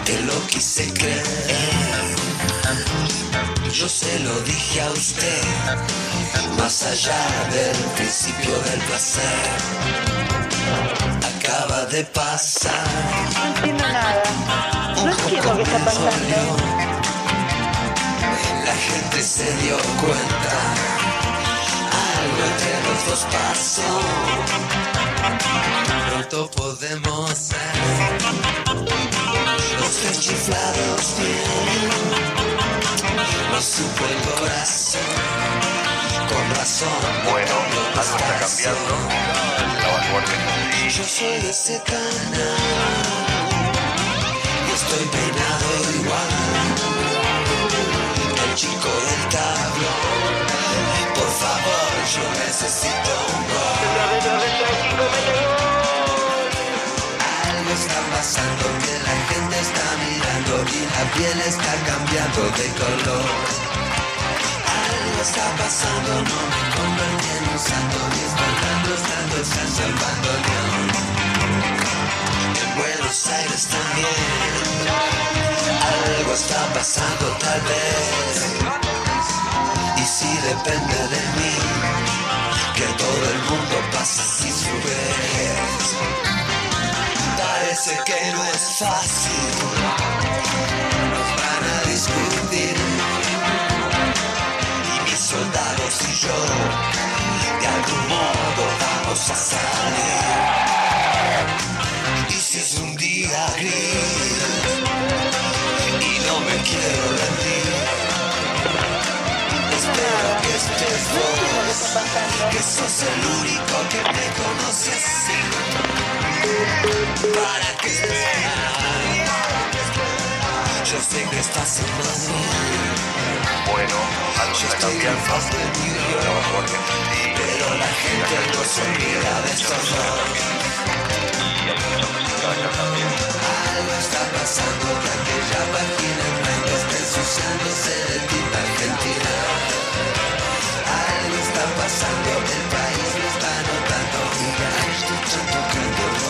te lo quise creer. Yo se lo dije a usted, más allá del principio del placer. Acaba de pasar. No entiendo nada. No entiendo qué está pasando. La gente se dio cuenta, algo entre los dos pasó. Pronto podemos ser los tres chiflados bien. Lo supo el corazón. Bueno, algo está cambiando. Yo soy ese canal y estoy peinado igual. El chico del tablón, por favor, yo necesito un gol. Algo está pasando que la gente está mirando y la piel está cambiando de color. Está pasando, no me convertí en un santo y espantando estando Salvador León. En Buenos Aires también. Algo está pasando tal vez. Y si depende de mí, que todo el mundo pase sin su vez. Parece que no es fácil. Nos van a discutir. Soldados y yo, de algún modo vamos a salir. Y si es un día gris y no me quiero rendir, espero que estés vos, que sos el único que me conoce así. Para que yo sé que estás en Madrid. Bueno, algo está cambiando. Pero la gente no se olvida de estos dos. Algo está pasando que aquella página en blanco está ensuciándose de tinta argentina. Algo está pasando, el país lo está notando y ya esto está tocando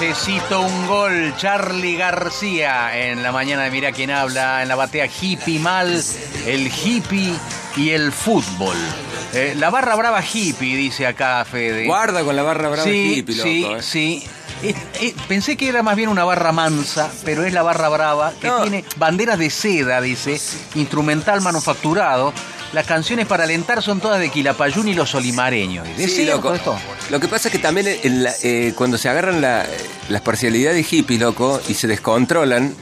Necesito un gol, Charlie García, en la mañana de Mira quién habla, en la batea hippie mal, el hippie y el fútbol. Eh, la barra brava hippie, dice acá Fede. Guarda con la barra brava sí, hippie, loco, Sí, eh. sí. Eh, eh, pensé que era más bien una barra mansa, pero es la barra brava que No. tiene banderas de seda, dice, instrumental manufacturado. Las canciones para alentar son todas de Quilapayún y los olimareños. ¿Es Sí, loco. esto? Lo que pasa es que también en la- eh, cuando se agarran la- las parcialidades hippies, loco, y se descontrolan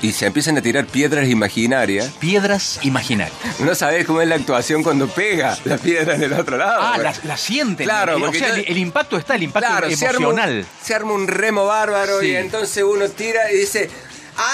y se empiezan a tirar piedras imaginarias, Piedras imaginarias. no sabes cómo es la actuación cuando pega la piedra en el otro lado. Ah, güey. la, la sienten. Claro, Eh, o porque sea, yo- el, el impacto está, el impacto Claro, se arma, un, emocional. se arma un remo bárbaro Sí. y entonces uno tira y dice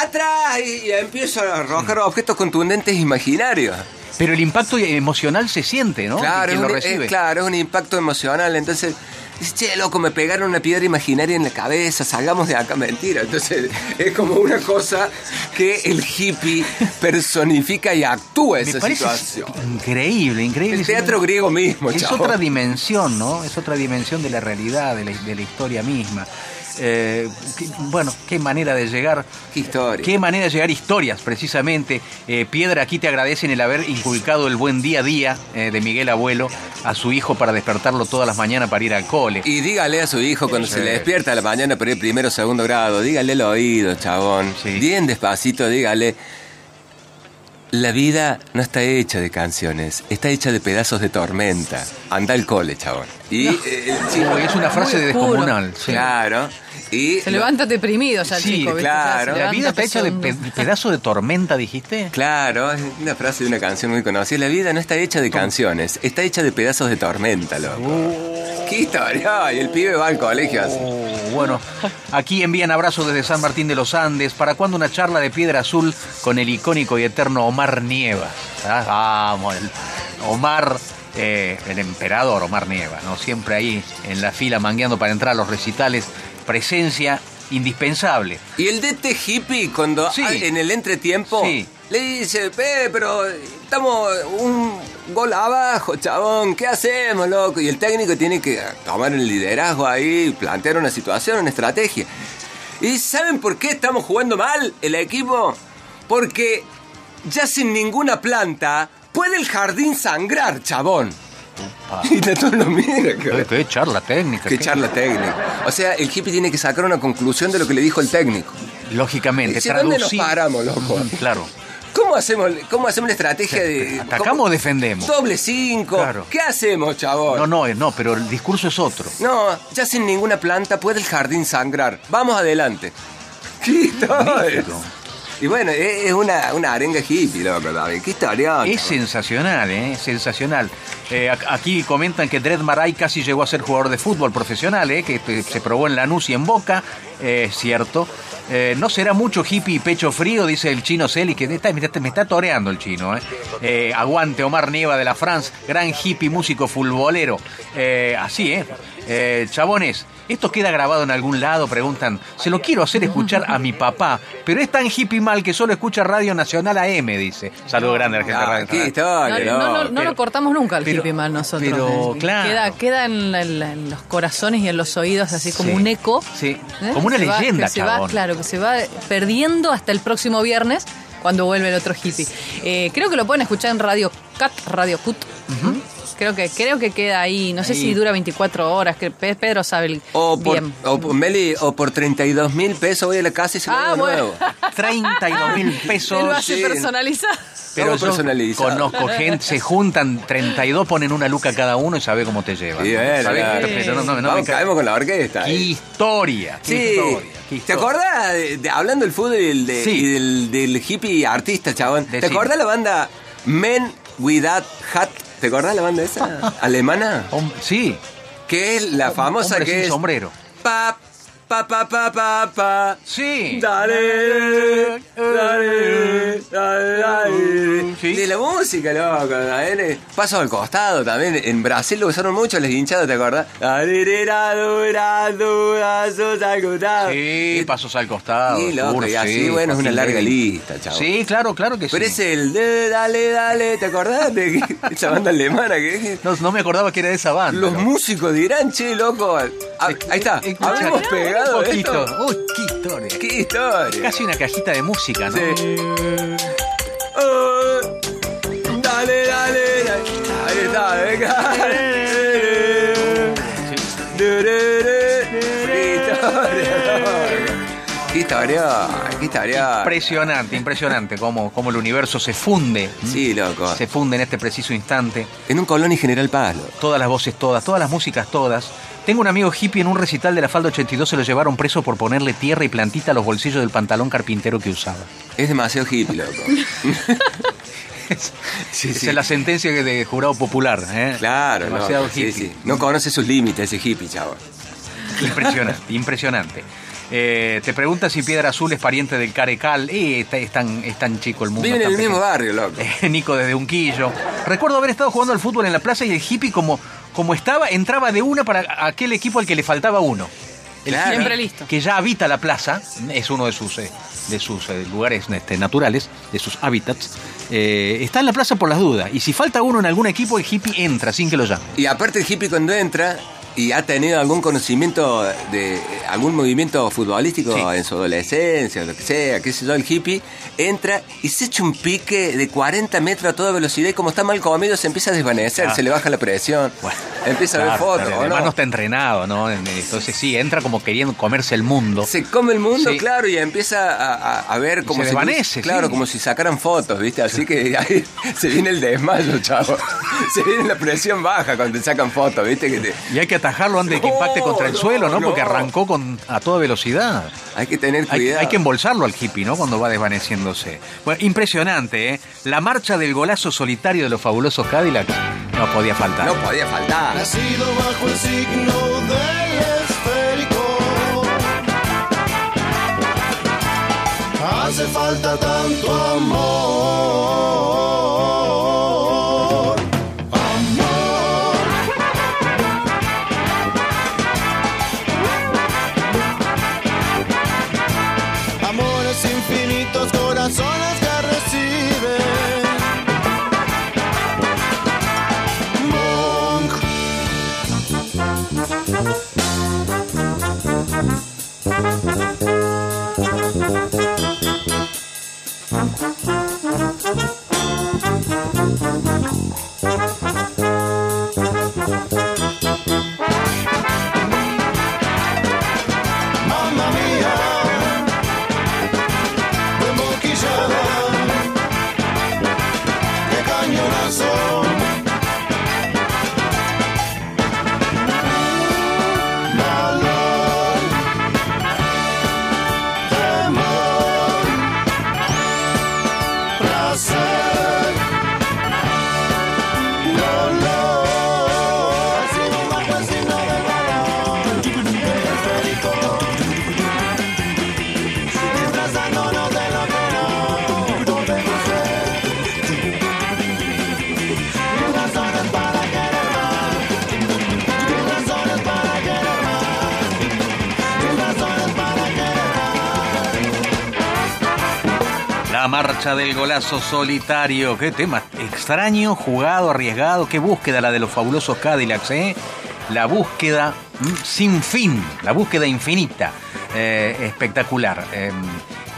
¡Atrás! Y, y empieza a arrojar objetos contundentes imaginarios. Pero el impacto emocional se siente, ¿no? Claro, es lo un, recibe. es- claro, es un impacto emocional. Entonces, dice, che, loco, me pegaron una piedra imaginaria en la cabeza, salgamos de acá, mentira. Entonces, es como una cosa que el hippie personifica y actúa Me esa parece situación. increíble, increíble. El teatro griego mismo, Es otra dimensión, ¿no? Es otra dimensión de la realidad, de la, de la historia misma. Eh, qué- bueno, qué manera de llegar. Qué historia. Qué manera de llegar historias, precisamente. Eh, Piedra, aquí te agradecen el haber inculcado el buen día a día eh, de Miguel Abuelo a su hijo para despertarlo todas las mañanas para ir al cole. Y dígale a su hijo cuando Sí. se le despierta a la mañana para ir primero o segundo grado, dígale al oído, chabón. Bien despacito, dígale. La vida no está hecha de canciones, está hecha de pedazos de tormenta. Anda al cole, chabón. Y No. eh, chico- Uy, es una frase de descomunal. sí. Claro. Y Se lo- levanta deprimido ya el Sí, chico, claro. La vida está hecha de pe- pedazo de tormenta, dijiste. Claro, es una frase de una canción muy conocida. La vida no está hecha de canciones, está hecha de pedazos de tormenta, loco. ¡Qué historia! Y el pibe va al colegio así. Oh, bueno, aquí envían abrazos desde San Martín de los Andes. ¿Para cuándo una charla de piedra azul con el icónico y eterno Omar Nieva? Ah, Vamos, el Omar, eh, el emperador Omar Nieva, ¿no? Siempre ahí en la fila mangueando para entrar a los recitales. Presencia indispensable. Y el DT hippie, cuando Sí. en el entretiempo, Sí. le dice, "Pe, pero estamos un gol abajo, chabón, ¿qué hacemos, loco? Y el técnico tiene que tomar el liderazgo ahí, plantear una situación, una estrategia. ¿Y saben por qué estamos jugando mal el equipo? Porque ya sin ninguna planta puede el jardín sangrar, chabón. Y de todo lo mira, Qué, qué charla técnica. Qué charla técnica. O sea, el hippie tiene que sacar una conclusión de lo que le dijo el técnico. Lógicamente, Dice, ¿Dónde nos paramos, loco? Mm, Claro. ¿Cómo hacemos, cómo hacemos la estrategia de... ¿Atacamos o defendemos? Doble cinco. Claro. ¿Qué hacemos, chabón? No, no, eh, no, pero el discurso es otro. No, ya sin ninguna planta puede el jardín sangrar. Vamos adelante. ¿Qué? Y bueno, es es una, una arenga hippie, loco, David. ¿Qué historia? Es sensacional, ¿eh? Sensacional. Eh, aquí comentan que Dred Maray casi llegó a ser jugador de fútbol profesional, ¿eh? Que se probó en Lanús y en Boca, eh, es cierto. Eh, no será mucho hippie y pecho frío, dice el chino Celi, que está- me, está, me está toreando el chino. ¿eh? Eh, aguante Omar Nieva de la France, gran hippie músico futbolero. Así. Eh, Chabones, ¿esto queda grabado en algún lado? Preguntan. Se lo quiero hacer escuchar a mi papá, pero es tan hippie mal que solo escucha Radio Nacional AM, dice. Saludo grande a la gente de Ah, Radio qué Nacional. historia, No, no, no, no Pero- lo cortamos nunca el pero- hippie mal nosotros. pero, eh. claro. Queda, queda en, los corazones y en los oídos así como Sí. un eco. Sí, ¿eh? como una Se va- leyenda, que se va. Claro, que se va perdiendo hasta el próximo viernes cuando vuelve el otro hippie. Eh, creo que lo pueden escuchar en Radio Cat, Radio Cut. Creo que, creo que queda ahí, no sé Ahí. si dura 24 horas, que Pe- Pedro sabe el- O por, bien. o, por- Meli, o por 32 mil pesos voy a la casa y se lo Ah, hago bueno. nuevo. 32 mil Él lo pesos. hace sí. personalizar. Pero yo personalizado. conozco gente, se juntan 32, ponen una luca cada uno y sabe cómo te llevan. Sí. Pero no, no, no Vamos, caemos con la orquesta. Qué historia, qué Sí. historia, ¿Te historia. acordás, de, de- hablando del fútbol y del, de- Sí. y del, del hippie artista, chabón? ¿Te acordás la banda Men Without Hat? ¿Te acordás la banda esa? ¿Alemana? Hom- sí, Que es la famosa hombre que sin es... sombrero. Pa, pa, pa, pa, pa, pa. Sí. Dale, dale, dale, dale. Sí. De la música, loco. también, Paso al costado también. En Brasil lo usaron mucho los hinchados, ¿te acordás? Sí, pasos al costado. Sí, loco, seguro, y así, sí, bueno, es una larga lista, chavo. Sí, claro, claro que Pero sí. es el de dale, dale, ¿te acordás de esa banda alemana que? No, no me acordaba que era de esa banda. Los ¿no? músicos dirán, che, loco. ah, ahí está, Escucha, habíamos pegado esto. Uy, qué historia. ¡Qué historia! Casi una cajita de música, ¿no? Sí. Oh, dale, dale, dale. Ahí está, venga. Qué historia, qué historia. Impresionante, impresionante cómo, cómo el universo se funde. Sí, loco. Se funde en este preciso instante. En un Colón y General Paz. Todas las voces, todas, todas las músicas, todas. Tengo un amigo hippie en un recital de la Falda 82, se lo llevaron preso por ponerle tierra y plantita a los bolsillos del pantalón carpintero que usaba. Es demasiado hippie, loco. Sí, Esa sí. es la sentencia que de jurado popular. ¿eh? Claro, no, Demasiado sí, hippie. sí. No conoce sus límites ese hippie, chavo. Impresionante, impresionante. Eh, te pregunta si Piedra Azul es pariente del Carecal. Eh, está- es, tan, es tan chico el mundo. Viven en el mismo barrio, loco. Eh, Nico desde Unquillo. Recuerdo haber estado jugando al fútbol en la plaza y el hippie como, como estaba, entraba de una para aquel equipo al que le faltaba uno. El Claro. hippie, Siempre listo. Que ya habita la plaza, es uno de sus, eh, de sus eh, lugares este, naturales, de sus hábitats. eh, está en la plaza por las dudas. Y si falta uno en algún equipo, el hippie entra sin que lo llame. Y aparte el hippie cuando entra, y ha tenido algún conocimiento de algún movimiento futbolístico Sí. en su adolescencia, lo que sea, qué sé yo, el hippie, entra y se echa un pique de 40 metros a toda velocidad y como está mal comido se empieza a desvanecer, Ah. se le baja la presión, empieza a ver fotos, claro, ¿o además no? no está entrenado, ¿no? Entonces sí, entra como queriendo comerse el mundo. Se come el mundo, Sí. claro, y empieza a, a- a ver como se si desvanece, claro, sí. como si sacaran fotos, ¿viste? Así que ahí se viene el desmayo, chavo. Se viene la presión baja cuando te sacan fotos, ¿viste? Que te- Y hay que atajarlo antes de que impacte contra el no, suelo, ¿no? no. Porque arrancó con, a toda velocidad. Hay que tener Hay, cuidado. hay que embolsarlo al hippie, ¿no? Cuando va desvaneciéndose. Bueno, impresionante, ¿eh? La marcha del golazo solitario de los fabulosos Cadillacs no podía faltar. No podía faltar. Nacido bajo el signo del esférico. Hace falta tanto amor. Del golazo solitario. Qué tema extraño, jugado, arriesgado. Qué búsqueda la de los fabulosos Cadillacs, ¿eh? La búsqueda mm, sin fin, la búsqueda infinita. Eh, espectacular. Eh,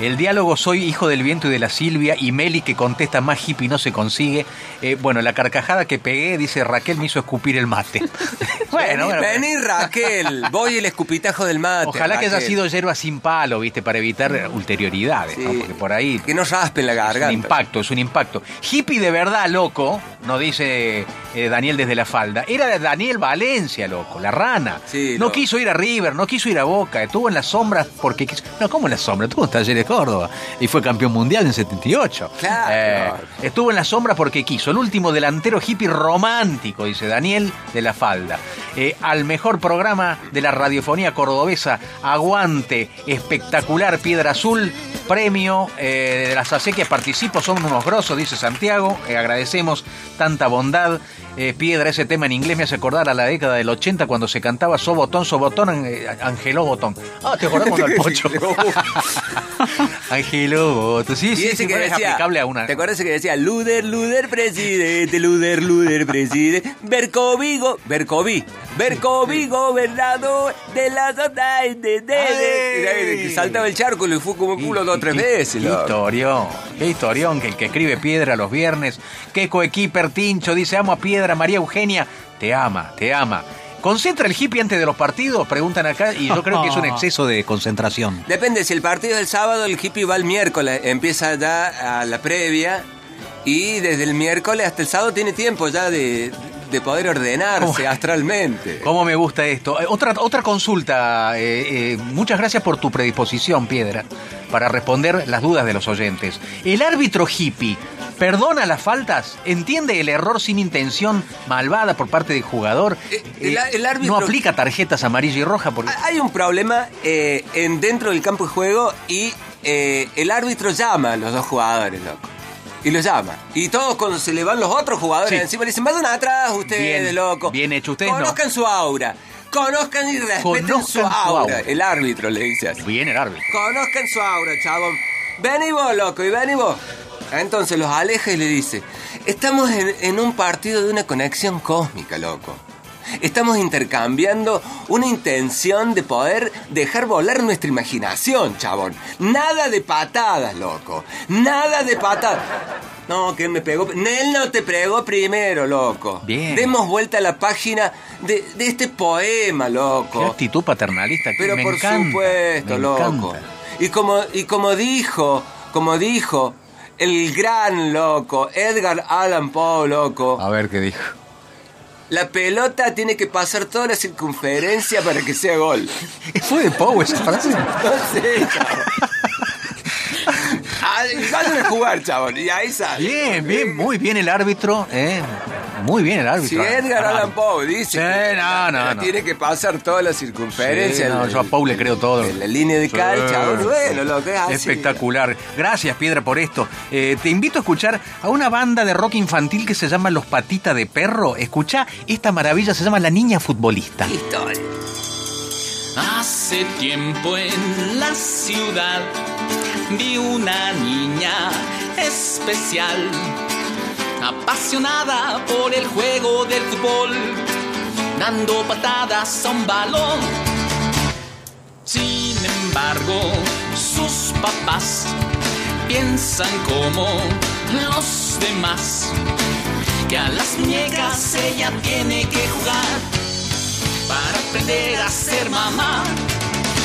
el diálogo Soy hijo del viento y de la Silvia y Meli que contesta más hippie no se consigue. Eh, bueno, la carcajada que pegué, dice Raquel, me hizo escupir el mate. bueno, vení, bueno, vení, Raquel, voy el escupitajo del mate. Ojalá que haya sido hierba sin palo, ¿viste? Para evitar ulterioridades. Porque por ahí. Que no raspen la garganta. Es un impacto, es un impacto. Hippie de verdad, loco, nos dice eh, Daniel desde la falda. Era Daniel Valencia, loco, la rana. Sí, no lo- quiso ir a River, no quiso ir a Boca, estuvo en las sombras porque quiso. No, ¿cómo en las sombras? Estuvo en Córdoba y fue campeón mundial en 78. Claro. Eh, estuvo en las sombras porque quiso. El último delantero hippie romántico, dice Daniel de la falda. Eh, al mejor programa de la radiofonía cordobesa, Aguante, espectacular, Piedra Azul, premio eh, de las acequias, participo, son unos grosos, dice Santiago, Eh, agradecemos tanta bondad. Eh, Piedra, ese tema en inglés me hace acordar a la década del 80 cuando se cantaba So Botón, So Botón, eh, Angeló Botón. Ah, ¿te acordás cuando el pocho? Angeló Botón, sí, sí, sí, que es decía, aplicable a una. ¿te acuerdas que decía Luder, Luder, presidente, Luder, Luder, presidente, Bercovigo, Bercoví, Bercoví, gobernador de la zona de, de, que saltaba el charco y le fue como culo dos o tres veces. Qué historión, qué historión que el que escribe Piedra los viernes. Qué coequiper Tincho dice, amo a Piedra, María Eugenia, te ama, te ama. ¿Concentra el hippie antes de los partidos? Preguntan acá y yo creo que es un exceso de concentración. Depende, si el partido es el sábado, el hippie va el miércoles, empieza ya a la previa y desde el miércoles hasta el sábado tiene tiempo ya de, de poder ordenarse ¿Cómo? astralmente. ¿Cómo me gusta esto? Eh, Otra, otra consulta. eh, eh, muchas gracias por tu predisposición, Piedra, para responder las dudas de los oyentes. ¿El árbitro hippie perdona las faltas? ¿Entiende el error sin intención malvada por parte del jugador? el- Eh, el árbitro- No aplica tarjetas amarilla y roja porque... Hay un problema en dentro del campo de juego y el árbitro llama a los dos jugadores, loco. Y los llama. Y todos cuando se le van los otros jugadores Sí. encima le dicen, vayan atrás ustedes, Bien, loco. bien hecho, ustedes no. Conozcan su aura. Conozcan y respeten Conozcan su, su aura. aura. El árbitro le dice así. Bien el árbitro. Conozcan su aura, chabón. Ven y vos, loco, y ven y vos. Entonces los aleja y le dice, estamos en, en un partido de una conexión cósmica, loco. Estamos intercambiando una intención de poder dejar volar nuestra imaginación, chabón. Nada de patadas, loco. Nada de patadas. No, que me pegó. Él no te pegó primero, loco. Bien. Demos vuelta a la página de, de este poema, Qué loco. actitud paternalista. que Pero me por encanta, supuesto, me loco. encanta. Y como, y como dijo, como dijo el gran loco, Edgar Allan Poe, loco. A ver qué dijo. La pelota tiene que pasar toda la circunferencia para que sea gol. ¿Fue de Poe esa frase? No sé, chabón. Vayan a jugar, chabón. Y ahí sale. Bien, bien, muy bien el árbitro. eh. Muy bien el árbitro. Si Edgar Ah, Allan Poe dice Sí, que no, no, no. tiene que pasar toda la circunferencia. Sí, no, el- yo a Pau le creo todo. en la línea de cancha, Sí. bueno, lo que así. Espectacular. Gracias, Piedra, por esto. Eh, te invito a escuchar a una banda de rock infantil que se llama Los Patitas de Perro. Escucha esta maravilla, se llama La Niña Futbolista. Historia. Hace tiempo en la ciudad vi una niña especial, apasionada por el juego del fútbol, dando patadas a un balón. Sin embargo, sus papás piensan como los demás, que a las muñecas ella tiene que jugar para aprender a ser mamá.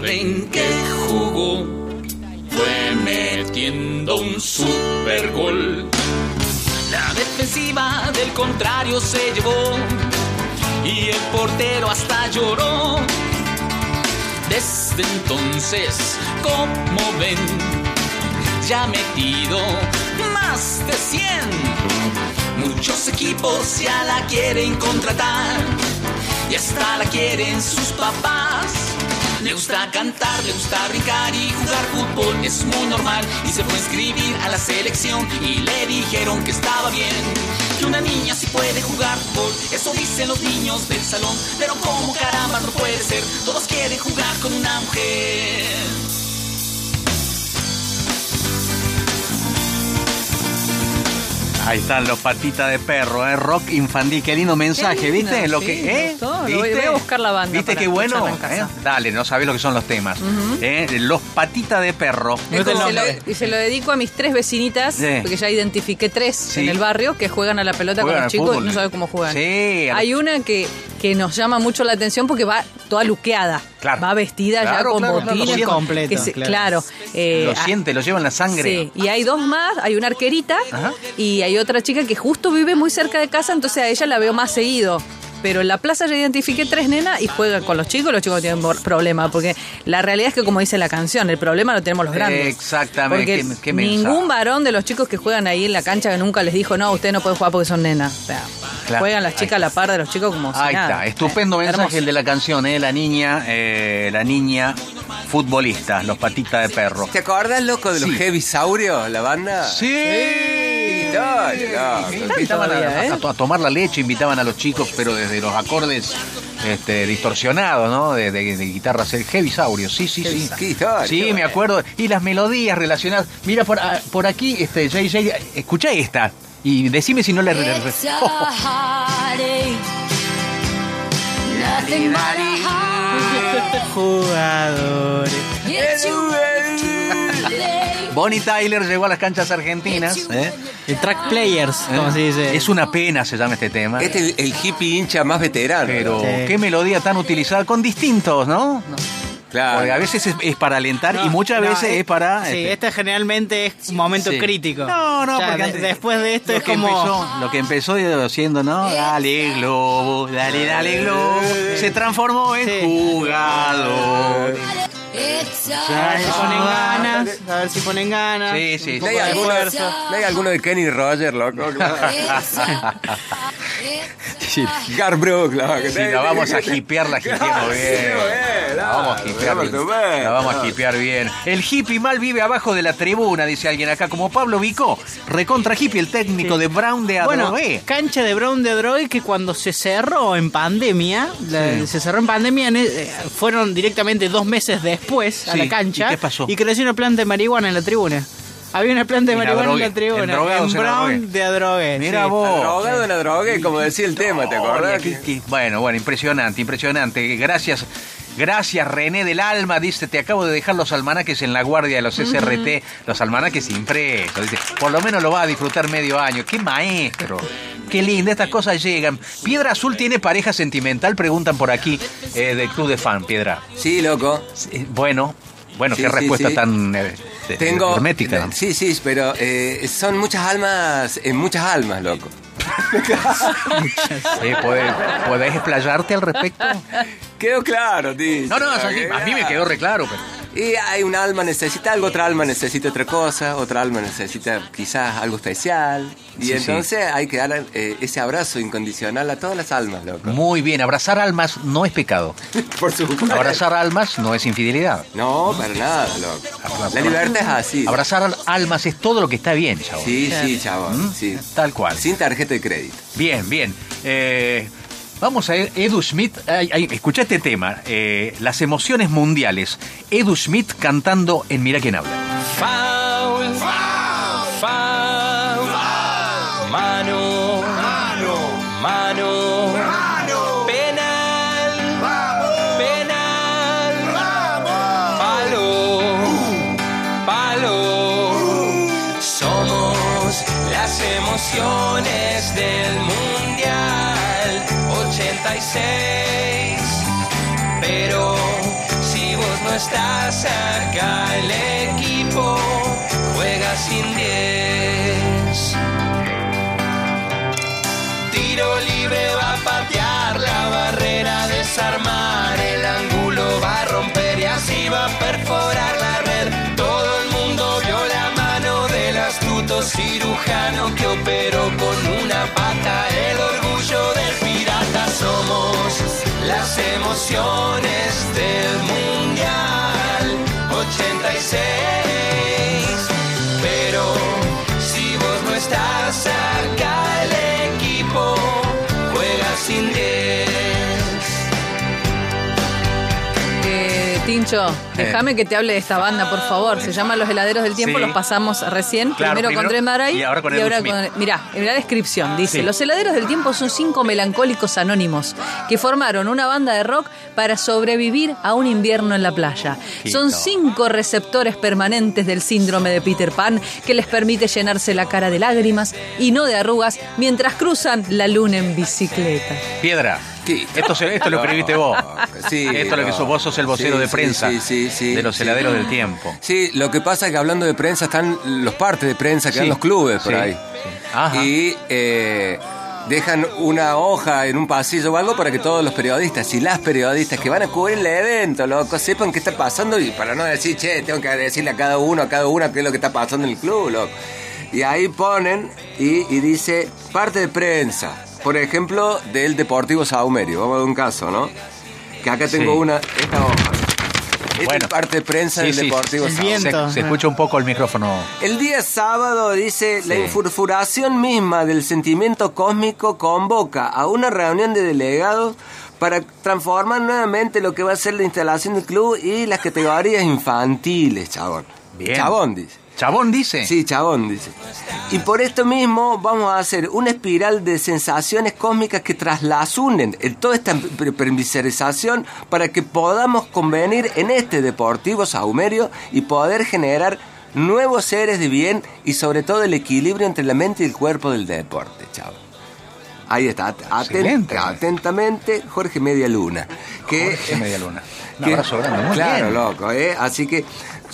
Que jugó, fue metiendo un super gol. La defensiva del contrario se llevó y el portero hasta lloró. Desde entonces, como ven, ya metido más de 100. Muchos equipos ya la quieren contratar y hasta la quieren sus papás. Le gusta cantar, le gusta brincar y jugar fútbol, es muy normal. Y se fue a inscribir a la selección y le dijeron que estaba bien. Que una niña sí puede jugar fútbol, eso dicen los niños del salón. Pero como caramba no puede ser, todos quieren jugar con una mujer. Ahí están los patitas de perro, ¿eh? rock infantil. Qué lindo mensaje, Qué lindo, ¿viste? Lo sí, que, ¿eh? ¿Viste? voy a buscar la banda ¿Viste qué bueno? ¿Eh? Dale, no sabés lo que son los temas. ¿Eh? Los patitas de perro. Y se, lo, y se lo dedico a mis tres vecinitas, Sí. porque ya identifiqué tres Sí. en el barrio que juegan a la pelota Juegan con los chicos fútbol. y no saben cómo juegan. Sí, Hay una que, que nos llama mucho la atención porque va toda luqueada. Claro. Va vestida ya con claro, botines. completo, que se- claro. claro. eh, lo ah, siente, lo lleva en la sangre. Sí, y hay dos más, hay una arquerita y hay otra chica que justo vive muy cerca de casa, entonces a ella la veo más seguido. Pero en la plaza ya identifiqué tres nenas y juegan con los chicos, los chicos no tienen problema, porque la realidad es que como dice la canción, el problema lo tenemos los grandes. Exactamente. Porque ¿Qué, qué ningún varón de los chicos que juegan ahí en la cancha que nunca les dijo, no, ustedes no pueden jugar porque son nenas. O sea, Claro. juegan las chicas a la par de los chicos como si Ahí nada. está, estupendo Eh, mensaje hermoso. el de la canción, ¿eh? La niña, eh, la niña futbolista, los patitas de perro. ¿Te acordás, loco, de los Sí. Heavy Saurios, la banda? Sí. Invitaban a, ¿eh? a- a tomar la leche, invitaban a los chicos, pero desde los acordes este, distorsionados, ¿no? De, de, de guitarras el heavy saurio, sí, sí, sí. Sí, qué me acuerdo. Y las melodías relacionadas. Mira, por, ah, por aquí, este, JJ, escucha esta. Y decime si no le... le- le- It's a heartache. Nothing but a Jugadores. It's. Bonnie Tyler llegó a las canchas argentinas. ¿eh? El track players, como se dice. Es una pena, se llama este tema. Este es el, el hippie hincha más veterano. Pero qué melodía tan utilizada con distintos, ¿no? Claro. Porque a veces es, es para alentar y muchas no, veces eh, es para... Sí, este, este generalmente es un momento Sí. crítico. No, no, Ya, porque antes- después de esto es que como. empezó, lo que empezó siendo, ¿no? Dale globo, dale, dale globo. Se transformó en Sí. jugador. Ponen ganas. A ver si ponen ganas. Sí, sí, ¿No hay, alguno, esfuerzo. ¿No hay alguno de Kenny Roger, loco? Garbrooks, loco. Sí, la vamos a hipear, la hipeamos bien. La vamos a hipear bien. La vamos a hipear bien. El hippie mal vive abajo de la tribuna, dice alguien acá, como Pablo Vico. Recontra hippie, el técnico de Brown de Bueno, Adrogué. cancha de Brown de Adrogué que cuando se cerró en pandemia, la- se cerró en pandemia, eh, fueron directamente dos meses después a Sí, la cancha. ¿y qué pasó? Y creció una planta de marihuana en la tribuna. Había una planta de marihuana en la tribuna. en Brown de Adrogué. Mira sí. vos. Drogado en la como decía el tema, ¿te acordás? Qué- Bueno, bueno, impresionante, impresionante. Gracias. Gracias, René del Alma. Dice, te acabo de dejar los almanaques en la guardia de los SRT, los almanaques impresos. Dice, por lo menos lo va a disfrutar medio año. ¡Qué maestro! ¡Qué lindo! Estas cosas llegan. ¿Piedra Azul tiene pareja sentimental? Preguntan por aquí eh, del Club de Fan, Piedra. Sí, loco. Sí, Bueno, bueno, Sí, qué sí, respuesta sí. tan eh, Tengo. hermética. Sí, sí, pero eh, son muchas almas, en muchas almas, loco. Sí, ¿podés, podés explayarte al respecto? Quedó claro, tío. No, no, a mí, a mí me quedó re claro, pero... Y hay un alma necesita algo, otra alma necesita otra cosa, otra alma necesita quizás algo especial. Y Sí, entonces hay que dar eh, ese abrazo incondicional a todas las almas, loco. Muy bien, abrazar almas no es pecado. Por supuesto. Abrazar almas no es infidelidad. No, para nada, loco. La libertad es así. Abrazar al- almas es todo lo que está bien, chavo. Sí, sí, chabón. Sí. Tal cual. Sin tarjeta de crédito. Bien, bien. Eh, vamos a Edu Smith. Ay, ay, escucha este tema. eh, las emociones mundiales. Edu Smith cantando en Mira quién habla. Foul, foul, 86. Pero si vos no estás acá, el equipo juega sin 10. Tiro libre va a patear la barrera, desarmar las Eh, déjame que te hable de esta banda, por favor. Se llama Los Heladeros del Tiempo, Sí. los pasamos recién. Claro, primero, primero- con Dre Maray y ahora con Smith. Mirá, en la descripción dice: Sí. Los Heladeros del Tiempo son cinco melancólicos anónimos que formaron una banda de rock para sobrevivir a un invierno en la playa. Quito. Son cinco receptores permanentes del síndrome de Peter Pan que les permite llenarse la cara de lágrimas y no de arrugas mientras cruzan la luna en bicicleta. Piedra. Esto, esto lo escribiste vos. Sí, esto es lo que sos, vos sos el vocero Sí, de prensa de los heladeros del tiempo. Sí, lo que pasa es que hablando de prensa están los partes de prensa que dan los clubes por ahí. Y eh, dejan una hoja en un pasillo o algo para que todos los periodistas y las periodistas que van a cubrir el evento, loco, sepan qué está pasando y para no decir, che, tengo que decirle a cada uno, a cada una qué es lo que está pasando en el club, loco. Y ahí ponen y, y dice parte de prensa. Por ejemplo, del Deportivo Saumerio. Vamos a ver un caso, ¿no? Que acá tengo Sí. una, esta hoja. Esta es parte de prensa Sí, del sí, Deportivo se, Saumerio. se escucha un poco el micrófono. El día sábado, dice, la infurfuración misma del sentimiento cósmico convoca a una reunión de delegados para transformar nuevamente lo que va a ser la instalación del club y las categorías infantiles, chabón. Bien. Chabón, dice. ¿Chabón dice? Sí, chabón, dice. Y por esto mismo vamos a hacer una espiral de sensaciones cósmicas que traslasunen en toda esta permiserización para que podamos convenir en este deportivo saumerio y poder generar nuevos seres de bien y sobre todo el equilibrio entre la mente y el cuerpo del deporte, chabón. Ahí está, atentamente Jorge Media Luna. Que, Jorge Media Luna. Un que- abrazo grande, muy claro, bien. loco, ¿eh? Así que,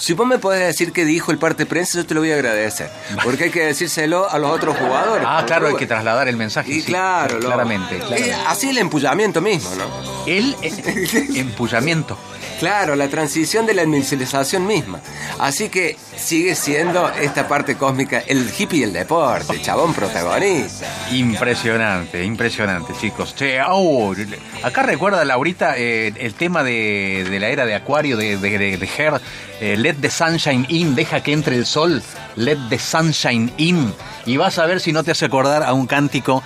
si vos me podés decir qué dijo el parte prensa, yo te lo voy a agradecer. Porque hay que decírselo a los otros jugadores. Ah, claro, hay que trasladar el mensaje. Y sí, claro, claramente. Eh, claramente. así el empullamiento mismo, ¿no? El eh, empullamiento. Claro, la transición de la administración misma. Así que sigue siendo esta parte cósmica el hippie y el deporte, chabón protagonista. Impresionante, impresionante, chicos. Che, oh, acá recuerda Laurita eh, el tema de, la era de Acuario de- de Her, eh, Let the Sunshine In, deja que entre el sol, Let the Sunshine In. Y vas a ver si no te hace acordar a un cántico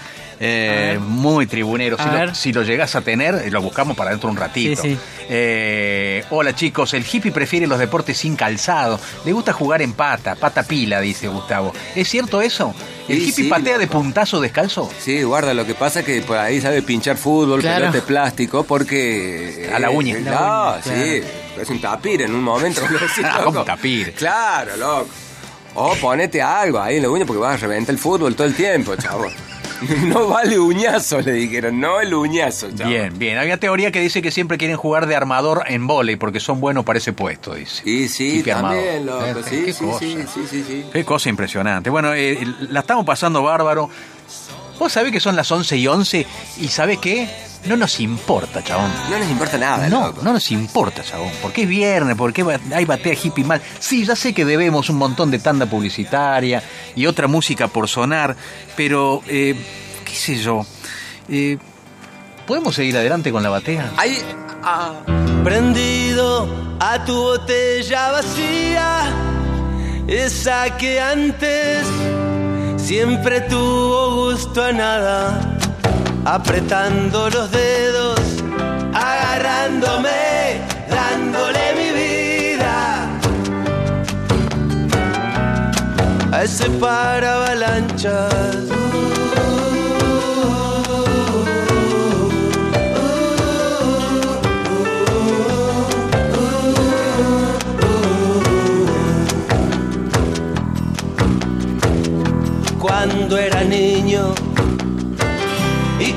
eh, muy tribunero. Si lo, ver. si lo llegas a tener, eh, lo buscamos para dentro de un ratito. Sí, sí. Eh, hola chicos, el hippie prefiere los deportes sin calzado. Le gusta jugar en pata, pata pila, dice Gustavo. ¿Es cierto eso? ¿El Sí, hippie sí, patea de puntazo descalzo? Sí, guarda, lo que pasa es que por ahí sabe pinchar fútbol, Claro. pelota de plástico, porque... A la uña. eh, La no, uña, sí, es un tapir en un momento. lo decís, loco. ¿cómo tapir? Claro, loco. O ponete algo ahí en la uña porque vas a reventar el fútbol todo el tiempo, chavo. No vale uñazo, le dijeron, no el uñazo, chavo. Bien, bien. Había teoría que dice que siempre quieren jugar de armador en volei porque son buenos para ese puesto, dice. Sí, sí, también, loco, Eh, sí, qué sí, cosa. sí, sí, sí, sí. Qué cosa impresionante. Bueno, eh, la estamos pasando bárbaro. Vos sabés que son las 11 y 11 y ¿sabés qué? No nos importa, chabón. No nos importa nada, No, loco. no nos importa, chabón. Porque es viernes, porque va- hay batea hippie mal. Sí, ya sé que debemos un montón de tanda publicitaria y otra música por sonar, pero, eh, qué sé yo. Eh, ¿Podemos seguir adelante con la batea? Ahí, Prendido a tu botella vacía, esa que antes siempre tuvo gusto a nada, apretando los dedos, agarrándome, dándole mi vida a ese para avalanchas. cuando era niño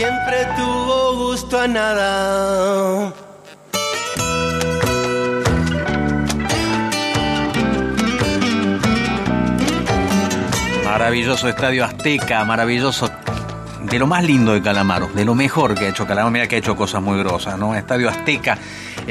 Siempre tuvo gusto a nada. Maravilloso estadio Azteca, maravilloso. De lo más lindo de Calamaro, de lo mejor que ha hecho Calamaro. Mira que ha hecho cosas muy grosas, ¿no? Estadio Azteca.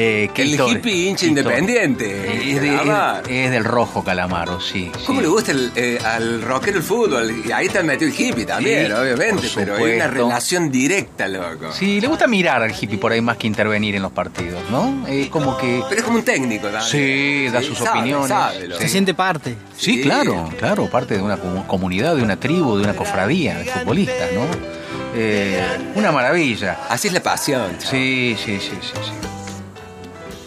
Eh, El hippie hincha independiente. Es, de- Calamaro. es- es del rojo Calamaro, sí. sí. ¿Cómo le gusta el, eh, al rockero el fútbol? Y ahí está metido el hippie también, Sí, obviamente, pero hay una relación directa, loco. Sí, le gusta mirar al hippie por ahí más que intervenir en los partidos, ¿no? Es como que... Pero es como un técnico también. Sí, da Sí, sus sabe, opiniones. sabe. Se siente parte. Sí, Sí. claro, claro, parte de una comu- comunidad, de una tribu, de una cofradía de futbolistas, ¿no? Eh, una maravilla. Así es la pasión. Sí, sí, sí, sí, sí.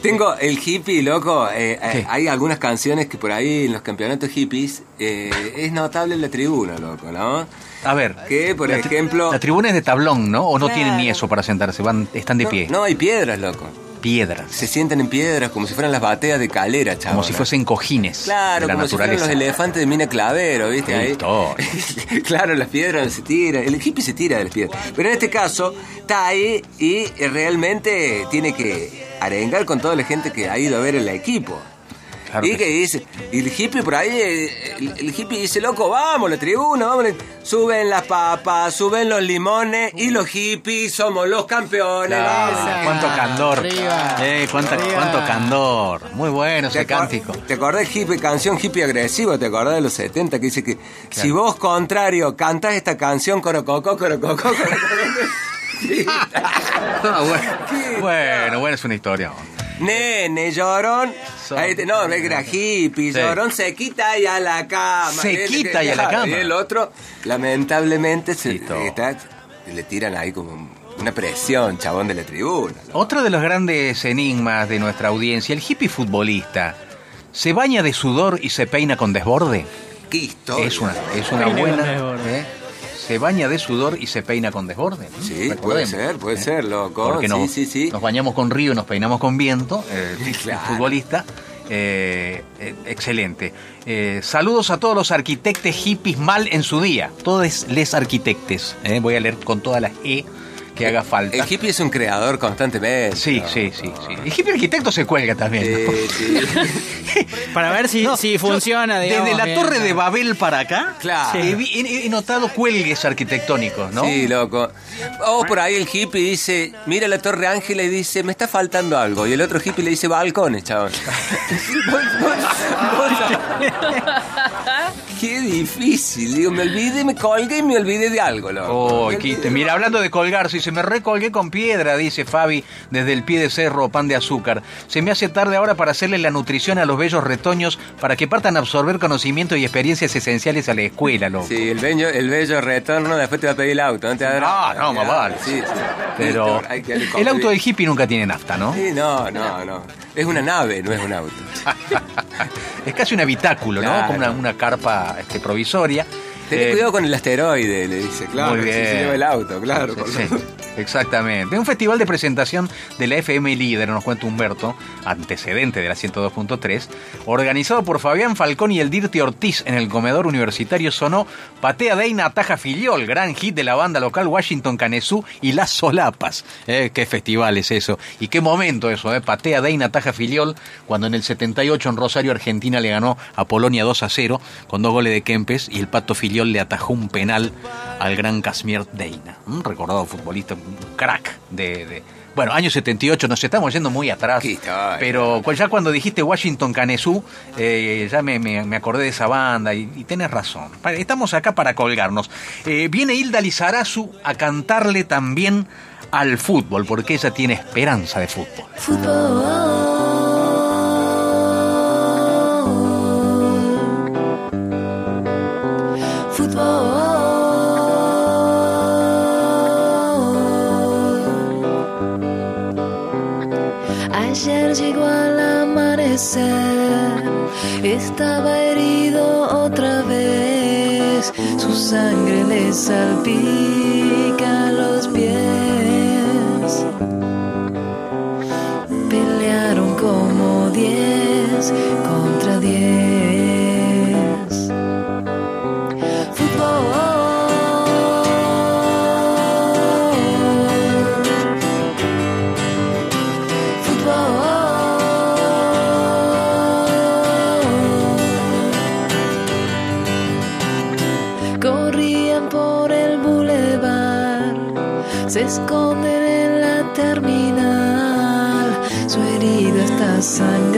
Tengo el hippie, loco. eh, eh, hay algunas canciones que por ahí en los campeonatos hippies eh, es notable la tribuna, loco, ¿no? A ver, Que, por la tri- ejemplo. la tribuna es de tablón, ¿no? ¿O no Claro. tienen ni eso para sentarse? Van, están de no, pie. No, hay piedras, loco. Piedras. Se sientan en piedras como si fueran las bateas de calera, chaval. Como si fuesen cojines Claro, de la como si fueran los elefantes de Mina Clavero, ¿viste? Ahí. Claro, las piedras se tiran, el hippie se tira de las piedras. Pero en este caso, está ahí y realmente tiene que arengar con toda la gente que ha ido a ver el equipo. Claro y que que dice, y el hippie por ahí, eh, el, el hippie dice, loco, vamos, la tribuna, vamos. Suben las papas, suben los limones y los hippies somos los campeones. Claro, vamos. cuánto candor. Arriba. Eh, cuánto candor. Muy bueno ese ¿Te acor- cántico. ¿Te acordás hippie, canción hippie agresivo? ¿Te acordás de los 70 que dice que si vos contrario cantás esta canción corococó, corococó, corococó? Ah, bueno. bueno, bueno, es una historia. Nene, llorón. Ahí te- no, es que era hippie, Sí. llorón se quita y a la cama. Se quita y a la cama. Y el otro, lamentablemente, se, está- le tiran ahí como una presión, chabón de la tribuna. Otro de los grandes enigmas de nuestra audiencia, el hippie futbolista, ¿se baña de sudor y se peina con desborde? ¿Qué historia? Es una, es una Peina con buena. desborde. ¿eh? Se baña de sudor y se peina con desborde. Sí, puede ser, puede ¿eh? ser, loco. Porque nos, sí, sí. nos bañamos con río y nos peinamos con viento. eh, Claro. futbolista. eh, eh, excelente. Saludos a todos los arquitectos hippies mal en su día. Todos les arquitectes. voy a leer con todas las E que haga falta. El hippie es un creador constantemente. Sí, ¿no? sí, sí, sí. El hippie arquitecto se cuelga también. ¿no? Sí, sí. Para ver si, No, si funciona, digamos. Desde la bien, Torre de. Babel para acá, Claro. he, vi- he- he notado cuelgues arquitectónicos, ¿no? Sí, loco. O por ahí el hippie dice, mira la Torre Ángela y dice, me está faltando algo. Y el otro hippie le dice, balcones, chabón. Qué difícil. Digo, me olvidé, me colgué y me olvidé de algo, loco. Oh, Quite, mira, hablando de colgarse, se me recolgué con piedra, dice Fabi, desde el pie de cerro, pan de azúcar. Se me hace tarde ahora para hacerle la nutrición a los bellos retoños para que partan a absorber conocimiento y experiencias esenciales a la escuela, loco. Sí, el bello, el bello retorno, después te va a pedir el auto, ¿no te va a dar- Ah, no, más vale. Sí, sí. Pero el auto del hippie nunca tiene nafta, ¿no? Sí, no, no, no. Es una nave, no es un auto. Es casi un habitáculo, ¿no? Claro. Como una, una carpa este, provisoria. Ten Eh, cuidado con el asteroide, le dice, claro. Muy si se lleva el auto, claro. Sí, sí, exactamente. Un festival de presentación de la FM Líder, nos cuenta Humberto, antecedente de la 102.3, organizado por Fabián Falcón y el Dirty Ortiz en el comedor universitario sonó Patea Deina Ataja Filiol, gran hit de la banda local Washington Canesú y Las Solapas. Eh, qué festival es eso. Y qué momento eso, eh. Patea Deina Ataja Filiol, cuando en el 78 en Rosario, Argentina le ganó a Polonia 2 a 0 con dos goles de Kempes y el Pato Filiol le atajó un penal al gran Casimir Deina, un recordado futbolista, un crack de, de- bueno, año 78, nos estamos yendo muy atrás, pero ya cuando dijiste Washington Canesú, eh, ya me, me- me acordé de esa banda y, y tenés razón. Estamos acá para colgarnos. Eh, viene Hilda Lizarazu a cantarle también al fútbol, porque ella tiene esperanza de fútbol. Ayer llegó al amanecer, estaba herido otra vez, su sangre le salpica está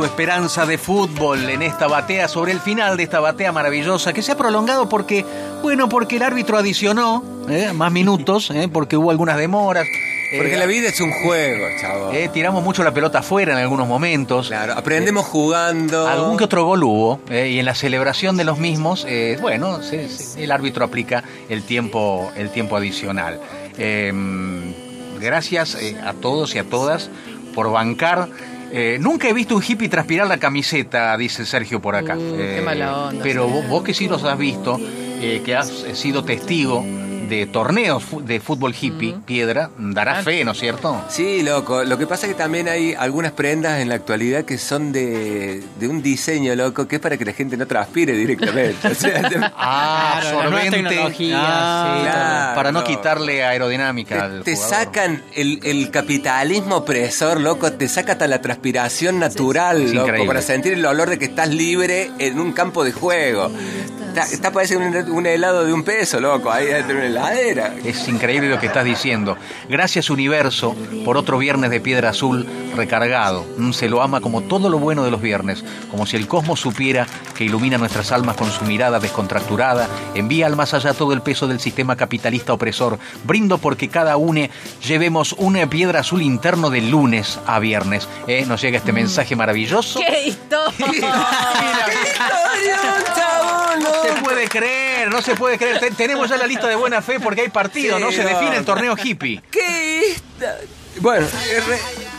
su esperanza de fútbol en esta batea sobre el final de esta batea maravillosa que se ha prolongado porque, bueno, porque el árbitro adicionó eh, más minutos, eh, porque hubo algunas demoras. Porque Eh, la vida es un juego, chavo. Eh, tiramos mucho la pelota afuera en algunos momentos. Claro, aprendemos jugando. Algún que otro gol hubo, y en la celebración de los mismos, bueno, se- se- el árbitro aplica el tiempo, el tiempo adicional. Eh, gracias a todos y a todas por bancar. Eh, nunca he visto un hippie transpirar la camiseta, dice Sergio por acá. Uh, qué Eh, mala onda, Pero vos, vos que sí los has visto, eh, que has sido testigo de torneos de fútbol hippie, Piedra, darás fe, ¿no es cierto? Sí, loco. Lo que pasa es que también hay algunas prendas en la actualidad que son de, de un diseño, loco, que es para que la gente no transpire directamente. O sea, te- Ah, Claro, absorbente. Ah, sí, claro. para no quitarle aerodinámica al te jugador. sacan el, el capitalismo opresor, loco, te saca hasta la transpiración natural, loco, increíble. para sentir el olor de que estás libre en un campo de juego. Está, está parece un, un helado de un peso, loco, ahí dentro de una heladera. Es increíble lo que estás diciendo. Gracias Universo por otro viernes de piedra azul recargado. Mm, Se lo ama como todo lo bueno de los viernes, como si el cosmos supiera que ilumina nuestras almas con su mirada descontracturada, envía al más allá todo el peso del sistema capitalista opresor. Brindo porque cada une llevemos una piedra azul interno de lunes a viernes. ¿Eh? Nos llega este mensaje maravilloso. ¡Qué historia! No se puede creer, no se puede creer. Te- tenemos ya la lista de buena fe porque hay partido, Sí, ¿no? Se define el torneo hippie. ¿Qué? Bueno, eh,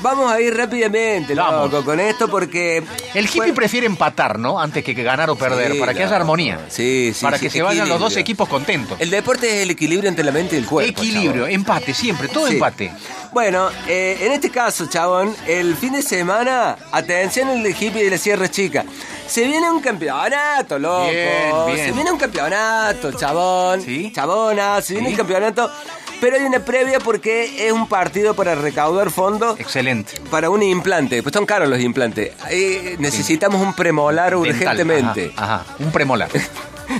vamos a ir rápidamente, Vamos. loco, con esto porque... El hippie prefiere empatar, ¿no? Antes que, ganar o perder, Sí, para que haya armonía. Sí, sí, Para sí, que se vayan los dos equipos contentos. El deporte es el equilibrio entre la mente y el cuerpo. Equilibrio, chabón. empate, siempre, todo empate. Bueno, eh, en este caso, chabón, el fin de semana, atención el hippie de la Sierra Chica. Se viene un campeonato, loco. Bien, bien. Se viene un campeonato, chabón. Sí. Chabona, se viene un campeonato. Pero hay una previa porque es un partido para recaudar fondos Excelente. para un implante. Pues son caros los implantes. Eh, necesitamos un premolar Dental, urgentemente. Ajá, ajá, un premolar.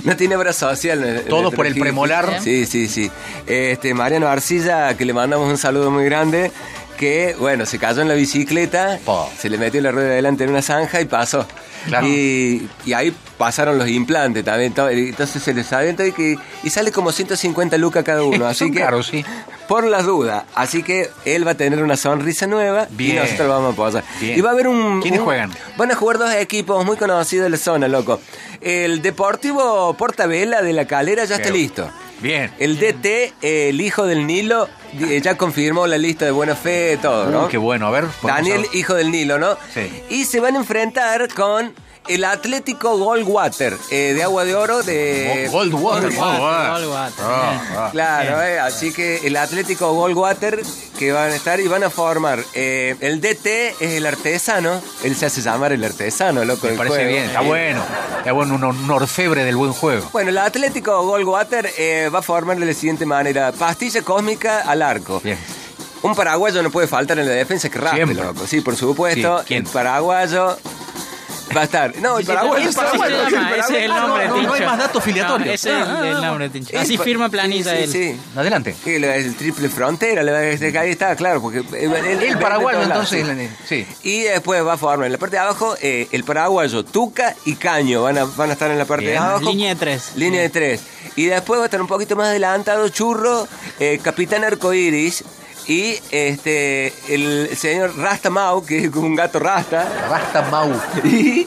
No tiene obra social. eh, Todo por el premolar. Sí, sí, sí. Este, Mariano Arcilla, que le mandamos un saludo muy grande, que, bueno, se cayó en la bicicleta, Po. se le metió la rueda de adelante en una zanja y pasó. Claro. Y, y ahí pasaron los implantes también. Entonces se les adentro y, que, y sale como 150 lucas cada uno. Así que, caros, sí. por las dudas. Así que él va a tener una sonrisa nueva Bien. y nosotros lo vamos a. Bien. Y va a haber un... ¿Quiénes un- juegan? Van a jugar dos equipos muy conocidos de la zona, loco. El Deportivo Portabella de la Calera ya está listo. Bien. El DT, eh, el hijo del Nilo, ya confirmó la lista de buena fe, todo, ¿no? Uh, qué bueno, a ver. Daniel, a- hijo del Nilo, ¿no? Sí. Y se van a enfrentar con el Atlético Goldwater, eh, de Agua de Oro, de... Goldwater. Goldwater, Goldwater. Goldwater. Ah, ah. Claro, eh, así que el Atlético Goldwater que van a estar y van a formar. eh, el DT es el artesano, él se hace llamar el artesano, loco. Me parece juego. bien, está bueno. Está bueno, un, un orfebre del buen juego. Bueno, el Atlético Goldwater eh, va a formar de la siguiente manera: pastilla cósmica al arco. Bien. Un paraguayo no puede faltar en la defensa que Siempre. loco. Sí, por supuesto. Sí, ¿quién? El paraguayo va a estar. No, el se llama, ese es el nombre Ah, no, de no, no hay más datos filiatorios. Es el, el nombre de Tincho. Así Eh, firma sí, planilla sí, él. sí. Adelante. Sí, el, el triple frontera, ahí está, claro, porque el, El paraguayo, entonces. Sí. Sí. Y después va a formar en la parte de abajo eh, el paraguayo, Tuca y Caño van a, van a estar en la parte Bien. de abajo. Línea de tres. Línea de tres. Y después va a estar un poquito más adelantado Churro, eh, Capitán Arcoiris y este el señor Rasta Mau, que es un gato Rasta. Rasta Mau. Y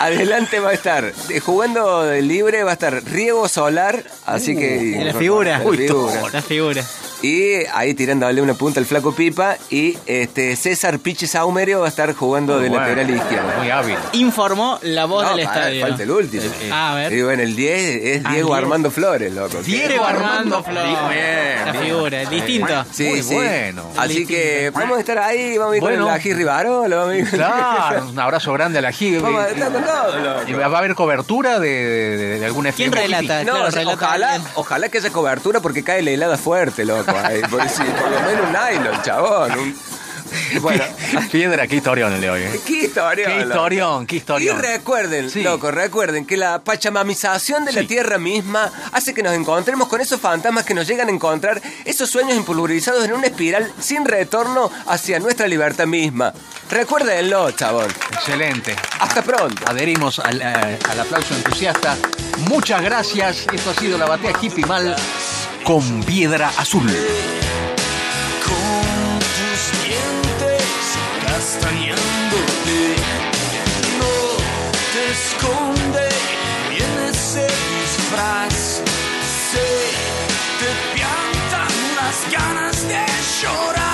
adelante va a estar, jugando de libre va a estar Riego Solar, así que... Uh, la figura. La figura. La figura. Y ahí tirándole una punta al flaco Pipa. Y este César Piche Saumerio va a estar jugando de Bueno, lateral izquierdo. Muy hábil. Informó la voz No, del para, estadio. falta el último. Ah, a ver. Y bueno, el 10 es Ah, Diego 10. Armando Flores, loco. Diego Armando Flores. Bien, La bien. figura, distinto. Sí, Muy sí. bueno. Así que vamos a estar ahí, vamos a ir Bueno. con el Ají Rivarola, vamos a ir con- Claro, un abrazo grande a la. Vamos a estar con todo, loco. ¿Y va a haber cobertura de, de, de- de algún ¿Quién FM relata? No, Claro, relata ojalá, alguien. ojalá que haya cobertura porque cae la helada fuerte, loco. Ahí, por, si- por lo menos un nylon, chabón. un- Bueno, Piedra, qué historión el de hoy. ¿eh? qué historia. Qué historión, qué Y historión. recuerden, Sí. loco, recuerden que la pachamamización de la tierra misma hace que nos encontremos con esos fantasmas que nos llegan a encontrar, esos sueños impulverizados en una espiral sin retorno hacia nuestra libertad misma. Recuérdenlo, chabón. Excelente. Hasta pronto. Adherimos al, eh, al aplauso entusiasta. Muchas gracias. Esto ha sido la batea hippie mal con piedra azul. Con tus dientes castañándote, no te esconde viene ese disfraz, se te piantan las ganas de llorar.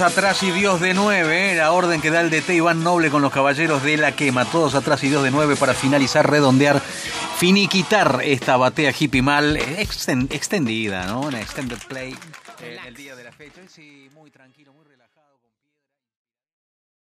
atrás y Dios de nueve, ¿eh? la orden que da el DT Iván Noble con los caballeros de la quema, todos atrás y Dios de nueve para finalizar, redondear, finiquitar esta batea hippie mal, extendida, ¿no? Una extended play.